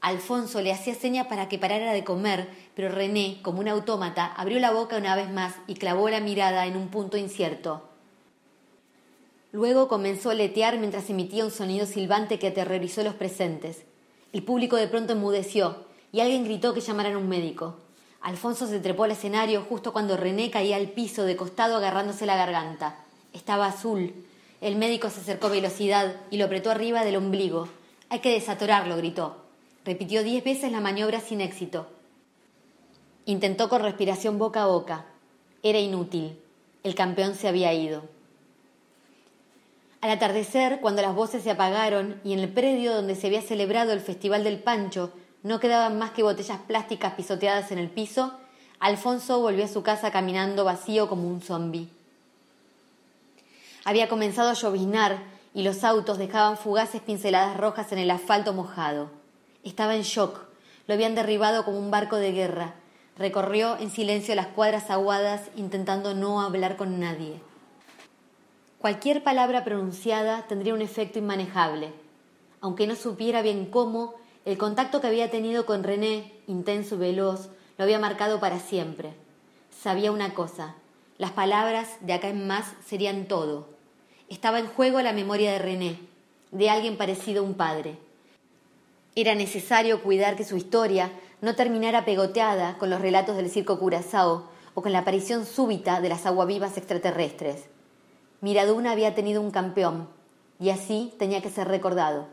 Alfonso le hacía seña para que parara de comer, pero René, como un autómata, abrió la boca una vez más y clavó la mirada en un punto incierto. Luego comenzó a letear mientras emitía un sonido silbante que aterrorizó a los presentes. El público de pronto enmudeció y alguien gritó que llamaran a un médico. Alfonso se trepó al escenario justo cuando René caía al piso de costado agarrándose la garganta. Estaba azul. El médico se acercó a velocidad y lo apretó arriba del ombligo. Hay que desatorarlo, gritó. Repitió diez veces la maniobra sin éxito. Intentó con respiración boca a boca. Era inútil. El campeón se había ido. Al atardecer, cuando las voces se apagaron y en el predio donde se había celebrado el Festival del Pancho no quedaban más que botellas plásticas pisoteadas en el piso, Alfonso volvió a su casa caminando vacío como un zombi. Había comenzado a lloviznar y los autos dejaban fugaces pinceladas rojas en el asfalto mojado. Estaba en shock. Lo habían derribado como un barco de guerra. Recorrió en silencio las cuadras aguadas intentando no hablar con nadie. Cualquier palabra pronunciada tendría un efecto inmanejable. Aunque no supiera bien cómo, el contacto que había tenido con René, intenso y veloz, lo había marcado para siempre. Sabía una cosa, las palabras de acá en más serían todo. Estaba en juego la memoria de René, de alguien parecido a un padre. Era necesario cuidar que su historia no terminara pegoteada con los relatos del circo Curazao o con la aparición súbita de las aguavivas extraterrestres. Miraduna había tenido un campeón y así tenía que ser recordado.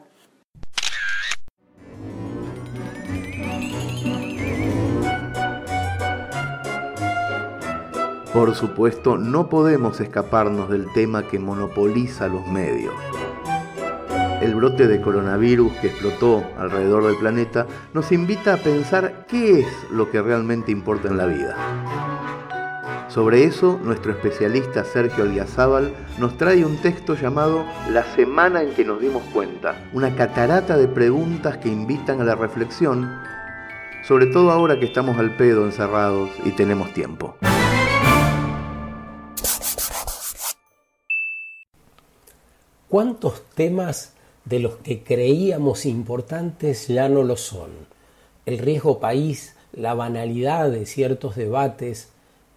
Por supuesto, no podemos escaparnos del tema que monopoliza los medios. El brote de coronavirus que explotó alrededor del planeta nos invita a pensar qué es lo que realmente importa en la vida. Sobre eso, nuestro especialista Sergio Algazábal nos trae un texto llamado La semana en que nos dimos cuenta, una catarata de preguntas que invitan a la reflexión, sobre todo ahora que estamos al pedo encerrados y tenemos tiempo. ¿Cuántos temas de los que creíamos importantes ya no lo son? El riesgo país, la banalidad de ciertos debates,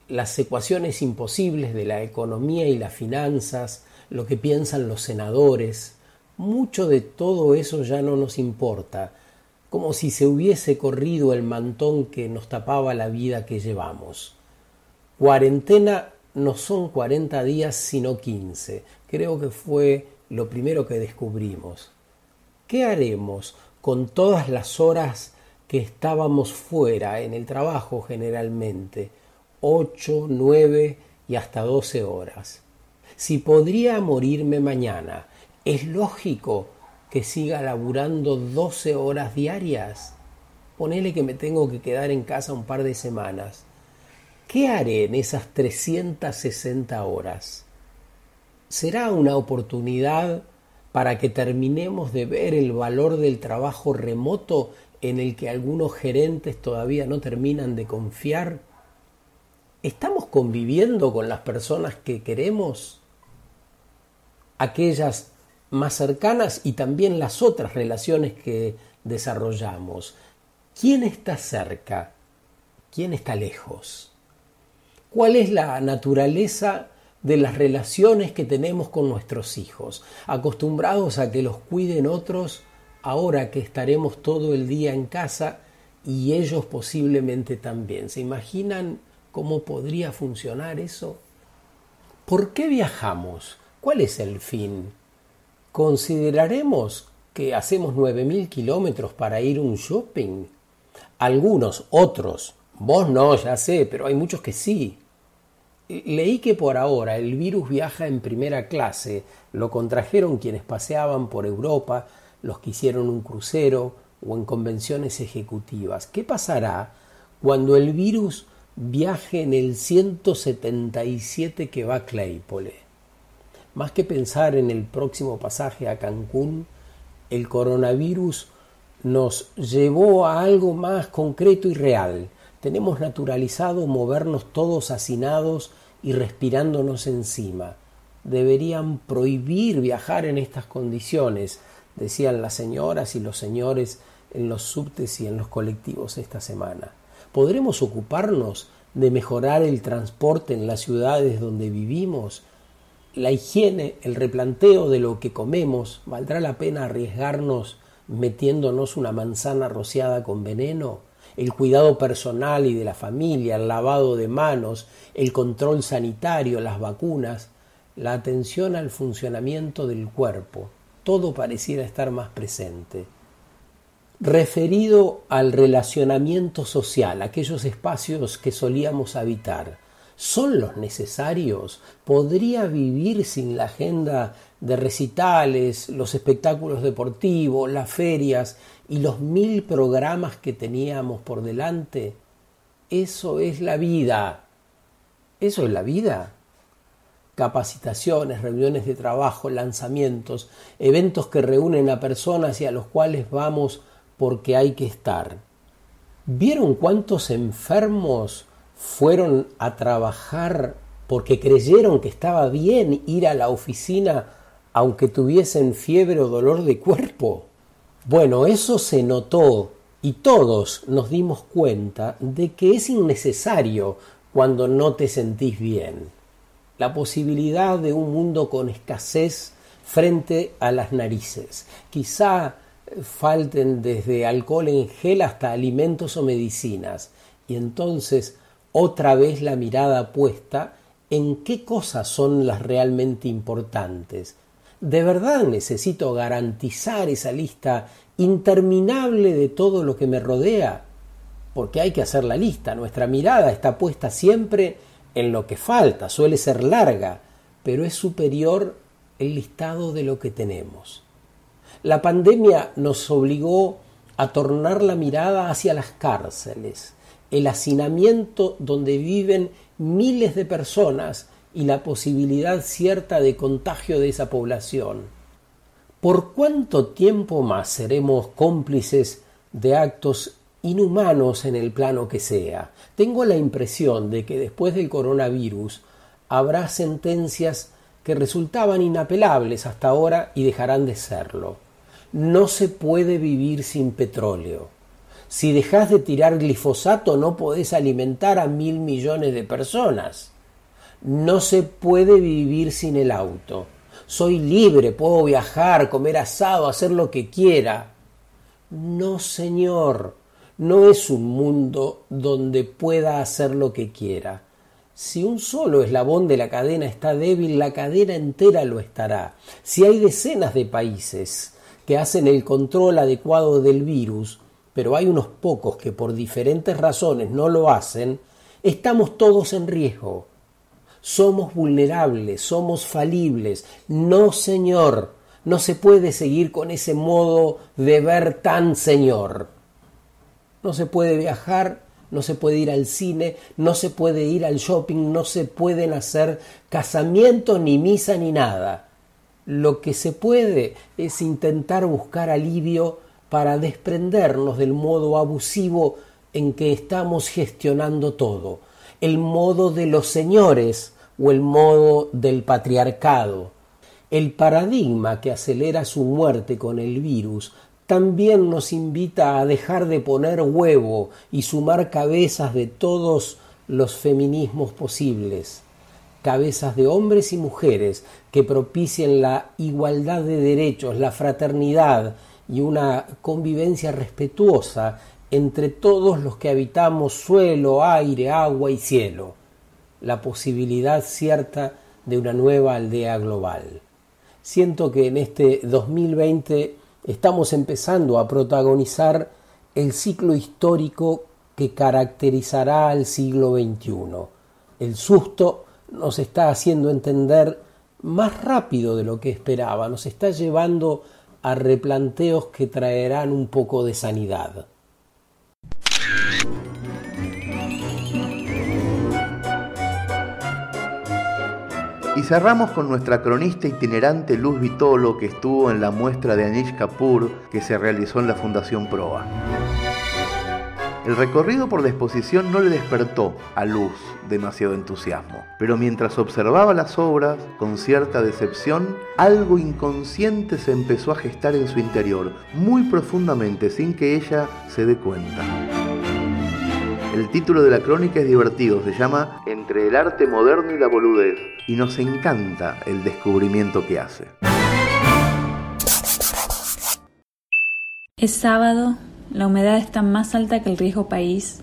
las ecuaciones imposibles de la economía y las finanzas, lo que piensan los senadores, mucho de todo eso ya no nos importa, como si se hubiese corrido el mantón que nos tapaba la vida que llevamos. Cuarentena no son 40 días sino 15. Creo que fue lo primero que descubrimos. ¿Qué haremos con todas las horas que estábamos fuera en el trabajo generalmente? 8, 9 y hasta 12 horas. Si podría morirme mañana, ¿es lógico que siga laburando 12 horas diarias? Ponele que me tengo que quedar en casa un par de semanas. ¿Qué haré en esas 360 horas? ¿Será una oportunidad para que terminemos de ver el valor del trabajo remoto en el que algunos gerentes todavía no terminan de confiar? ¿Estamos conviviendo con las personas que queremos? Aquellas más cercanas y también las otras relaciones que desarrollamos. ¿Quién está cerca? ¿Quién está lejos? ¿Cuál es la naturaleza de las relaciones que tenemos con nuestros hijos? Acostumbrados a que los cuiden otros, ahora que estaremos todo el día en casa y ellos posiblemente también. ¿Se imaginan ¿Cómo podría funcionar eso? ¿Por qué viajamos? ¿Cuál es el fin? ¿Consideraremos que hacemos 9.000 kilómetros para ir a un shopping? Algunos, otros, vos no, ya sé, pero hay muchos que sí. Leí que por ahora el virus viaja en primera clase, lo contrajeron quienes paseaban por Europa, los que hicieron un crucero o en convenciones ejecutivas. ¿Qué pasará cuando el virus viaje en el 177 que va a Claypole? Más que pensar en el próximo pasaje a Cancún, el coronavirus nos llevó a algo más concreto y real. Tenemos naturalizado movernos todos hacinados y respirándonos encima. Deberían prohibir viajar en estas condiciones, decían las señoras y los señores en los subtes y en los colectivos esta semana. ¿Podremos ocuparnos de mejorar el transporte en las ciudades donde vivimos? La higiene, el replanteo de lo que comemos, ¿valdrá la pena arriesgarnos metiéndonos una manzana rociada con veneno? el cuidado personal y de la familia, el lavado de manos, el control sanitario, las vacunas, la atención al funcionamiento del cuerpo, todo pareciera estar más presente. Referido al relacionamiento social, aquellos espacios que solíamos habitar, ¿son los necesarios? ¿Podría vivir sin la agenda de recitales, los espectáculos deportivos, las ferias y los mil programas que teníamos por delante, eso es la vida. Eso es la vida. Capacitaciones, reuniones de trabajo, lanzamientos, eventos que reúnen a personas y a los cuales vamos porque hay que estar. ¿Vieron cuántos enfermos fueron a trabajar porque creyeron que estaba bien ir a la oficina aunque tuviesen fiebre o dolor de cuerpo? Bueno, eso se notó y todos nos dimos cuenta de que es innecesario cuando no te sentís bien. La posibilidad de un mundo con escasez frente a las narices. Quizá falten desde alcohol en gel hasta alimentos o medicinas. Y entonces otra vez la mirada puesta en qué cosas son las realmente importantes ¿De verdad necesito garantizar esa lista interminable de todo lo que me rodea? Porque hay que hacer la lista. Nuestra mirada está puesta siempre en lo que falta, suele ser larga, pero es superior el listado de lo que tenemos. La pandemia nos obligó a tornar la mirada hacia las cárceles, el hacinamiento donde viven miles de personas y la posibilidad cierta de contagio de esa población. ¿Por cuánto tiempo más seremos cómplices de actos inhumanos en el plano que sea? Tengo la impresión de que después del coronavirus habrá sentencias que resultaban inapelables hasta ahora y dejarán de serlo. No se puede vivir sin petróleo. Si dejas de tirar glifosato no podés alimentar a mil millones de personas. No se puede vivir sin el auto. Soy libre, puedo viajar, comer asado, hacer lo que quiera. No, señor, no es un mundo donde pueda hacer lo que quiera. Si un solo eslabón de la cadena está débil, la cadena entera lo estará. Si hay decenas de países que hacen el control adecuado del virus, pero hay unos pocos que por diferentes razones no lo hacen, estamos todos en riesgo. Somos vulnerables, somos falibles. No, Señor, no se puede seguir con ese modo de ver tan Señor. No se puede viajar, no se puede ir al cine, no se puede ir al shopping, no se pueden hacer casamientos, ni misa, ni nada. Lo que se puede es intentar buscar alivio para desprendernos del modo abusivo en que estamos gestionando todo el modo de los señores o el modo del patriarcado. El paradigma que acelera su muerte con el virus también nos invita a dejar de poner huevo y sumar cabezas de todos los feminismos posibles, cabezas de hombres y mujeres que propicien la igualdad de derechos, la fraternidad y una convivencia respetuosa entre todos los que habitamos suelo, aire, agua y cielo, la posibilidad cierta de una nueva aldea global. Siento que en este 2020 estamos empezando a protagonizar el ciclo histórico que caracterizará al siglo XXI. El susto nos está haciendo entender más rápido de lo que esperaba, nos está llevando a replanteos que traerán un poco de sanidad. Y cerramos con nuestra cronista itinerante Luz Vitolo que estuvo en la muestra de Anish Kapoor que se realizó en la Fundación Proa. El recorrido por la exposición no le despertó a Luz demasiado entusiasmo, pero mientras observaba las obras con cierta decepción, algo inconsciente se empezó a gestar en su interior, muy profundamente sin que ella se dé cuenta. El título de la crónica es divertido, se llama Entre el arte moderno y la boludez, y nos encanta el descubrimiento que hace. Es sábado, la humedad está más alta que el riesgo país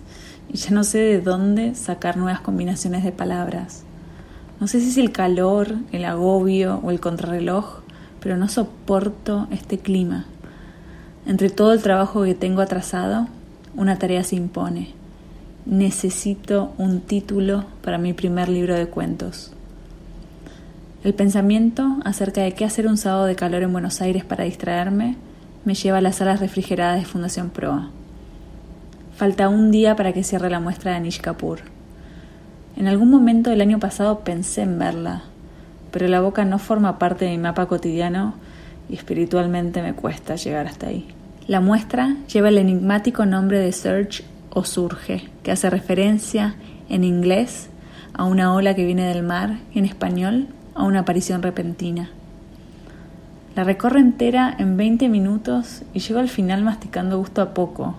y ya no sé de dónde sacar nuevas combinaciones de palabras. No sé si es el calor, el agobio o el contrarreloj, pero no soporto este clima. Entre todo el trabajo que tengo atrasado, una tarea se impone necesito un título para mi primer libro de cuentos. El pensamiento acerca de qué hacer un sábado de calor en Buenos Aires para distraerme me lleva a las salas refrigeradas de Fundación Proa. Falta un día para que cierre la muestra de Anish Kapoor. En algún momento del año pasado pensé en verla, pero la boca no forma parte de mi mapa cotidiano y espiritualmente me cuesta llegar hasta ahí. La muestra lleva el enigmático nombre de Serge o surge, que hace referencia en inglés a una ola que viene del mar y en español a una aparición repentina. La recorro entera en 20 minutos y llego al final masticando gusto a poco.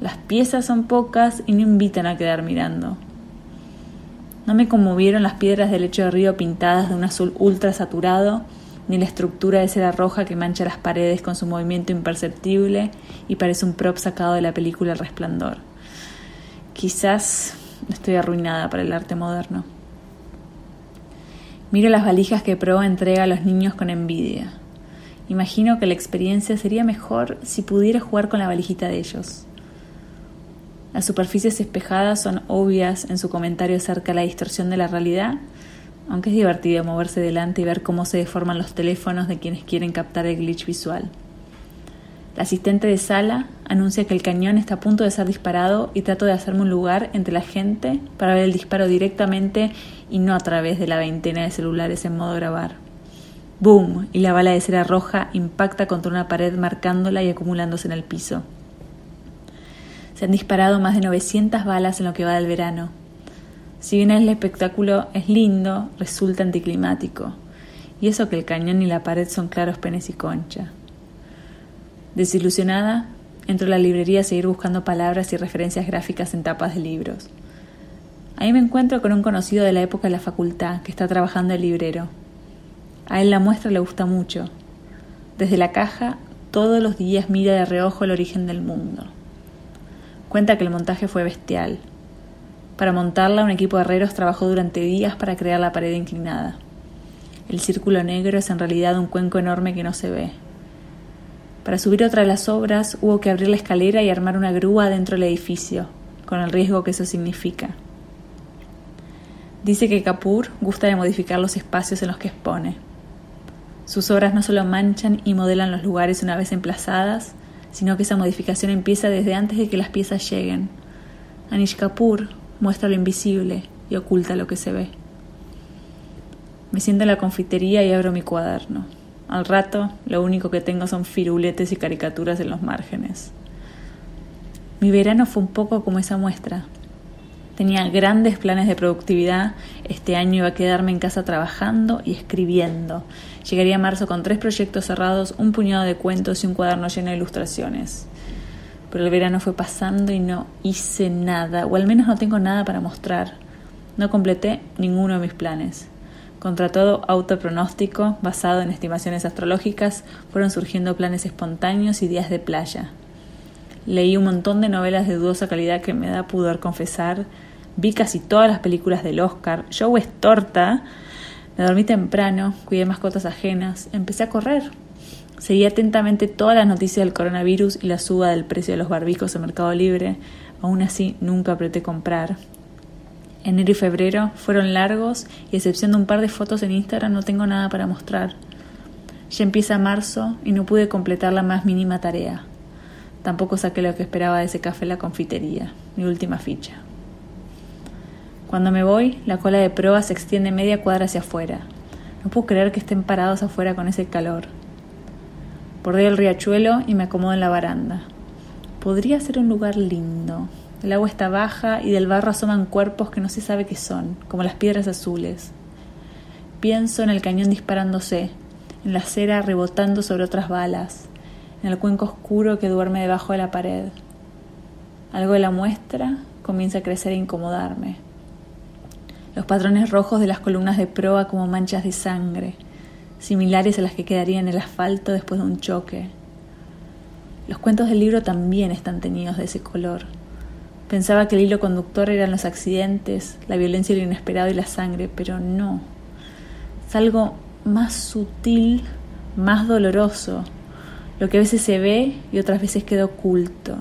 Las piezas son pocas y no invitan a quedar mirando. No me conmovieron las piedras del lecho de río pintadas de un azul ultra saturado, ni la estructura de cera roja que mancha las paredes con su movimiento imperceptible y parece un prop sacado de la película El Resplandor. Quizás estoy arruinada para el arte moderno. Miro las valijas que Pro entrega a los niños con envidia. Imagino que la experiencia sería mejor si pudiera jugar con la valijita de ellos. Las superficies espejadas son obvias en su comentario acerca de la distorsión de la realidad, aunque es divertido moverse delante y ver cómo se deforman los teléfonos de quienes quieren captar el glitch visual. La asistente de sala anuncia que el cañón está a punto de ser disparado y trato de hacerme un lugar entre la gente para ver el disparo directamente y no a través de la veintena de celulares en modo grabar. ¡Boom! Y la bala de cera roja impacta contra una pared marcándola y acumulándose en el piso. Se han disparado más de 900 balas en lo que va del verano. Si bien el espectáculo es lindo, resulta anticlimático. Y eso que el cañón y la pared son claros penes y concha. Desilusionada, entro a la librería a seguir buscando palabras y referencias gráficas en tapas de libros. Ahí me encuentro con un conocido de la época de la facultad que está trabajando el librero. A él la muestra le gusta mucho. Desde la caja, todos los días mira de reojo el origen del mundo. Cuenta que el montaje fue bestial. Para montarla, un equipo de herreros trabajó durante días para crear la pared inclinada. El círculo negro es en realidad un cuenco enorme que no se ve. Para subir otra de las obras hubo que abrir la escalera y armar una grúa dentro del edificio, con el riesgo que eso significa. Dice que Kapoor gusta de modificar los espacios en los que expone. Sus obras no solo manchan y modelan los lugares una vez emplazadas, sino que esa modificación empieza desde antes de que las piezas lleguen. Anish Kapoor muestra lo invisible y oculta lo que se ve. Me siento en la confitería y abro mi cuaderno. Al rato, lo único que tengo son firuletes y caricaturas en los márgenes. Mi verano fue un poco como esa muestra. Tenía grandes planes de productividad. Este año iba a quedarme en casa trabajando y escribiendo. Llegaría marzo con tres proyectos cerrados, un puñado de cuentos y un cuaderno lleno de ilustraciones. Pero el verano fue pasando y no hice nada, o al menos no tengo nada para mostrar. No completé ninguno de mis planes. Contra todo autopronóstico, basado en estimaciones astrológicas, fueron surgiendo planes espontáneos y días de playa. Leí un montón de novelas de dudosa calidad que me da pudor confesar. Vi casi todas las películas del Oscar. Joe es torta. Me dormí temprano, cuidé mascotas ajenas, empecé a correr. Seguí atentamente todas las noticias del coronavirus y la suba del precio de los barbijos en Mercado Libre. Aún así, nunca apreté comprar. Enero y febrero fueron largos y excepción de un par de fotos en Instagram no tengo nada para mostrar. Ya empieza marzo y no pude completar la más mínima tarea. Tampoco saqué lo que esperaba de ese café en la confitería, mi última ficha. Cuando me voy, la cola de proa se extiende media cuadra hacia afuera. No puedo creer que estén parados afuera con ese calor. Bordeo el riachuelo y me acomodo en la baranda. Podría ser un lugar lindo. El agua está baja y del barro asoman cuerpos que no se sabe qué son, como las piedras azules. Pienso en el cañón disparándose, en la cera rebotando sobre otras balas, en el cuenco oscuro que duerme debajo de la pared. Algo de la muestra comienza a crecer e incomodarme. Los patrones rojos de las columnas de proa como manchas de sangre, similares a las que quedarían en el asfalto después de un choque. Los cuentos del libro también están teñidos de ese color. Pensaba que el hilo conductor eran los accidentes, la violencia, lo inesperado y la sangre, pero no. Es algo más sutil, más doloroso, lo que a veces se ve y otras veces queda oculto.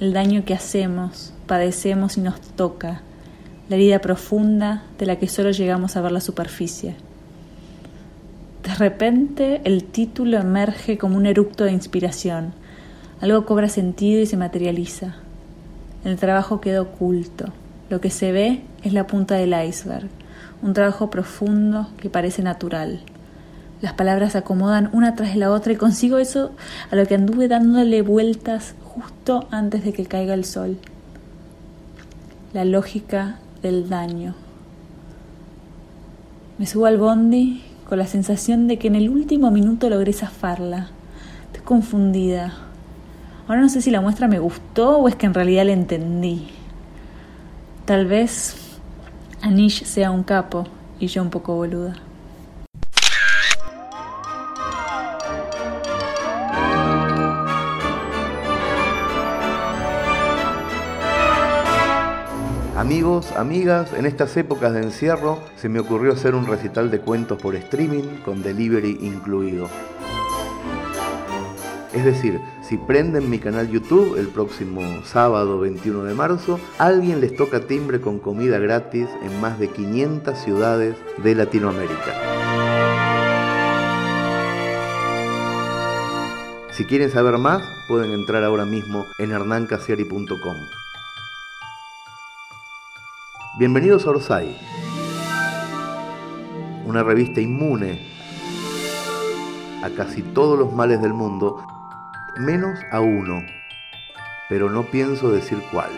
El daño que hacemos, padecemos y nos toca, la herida profunda de la que solo llegamos a ver la superficie. De repente el título emerge como un eructo de inspiración. Algo cobra sentido y se materializa. El trabajo queda oculto. Lo que se ve es la punta del iceberg, un trabajo profundo que parece natural. Las palabras se acomodan una tras la otra y consigo eso a lo que anduve dándole vueltas justo antes de que caiga el sol. La lógica del daño. Me subo al bondi con la sensación de que en el último minuto logré zafarla. Estoy confundida. Ahora no sé si la muestra me gustó o es que en realidad la entendí. Tal vez Anish sea un capo y yo un poco boluda. Amigos, amigas, en estas épocas de encierro se me ocurrió hacer un recital de cuentos por streaming con delivery incluido. Es decir, si prenden mi canal YouTube el próximo sábado 21 de marzo, alguien les toca timbre con comida gratis en más de 500 ciudades de Latinoamérica. Si quieren saber más, pueden entrar ahora mismo en hernancasiari.com. Bienvenidos a Orsay, una revista inmune a casi todos los males del mundo, menos a uno, pero no pienso decir cuál.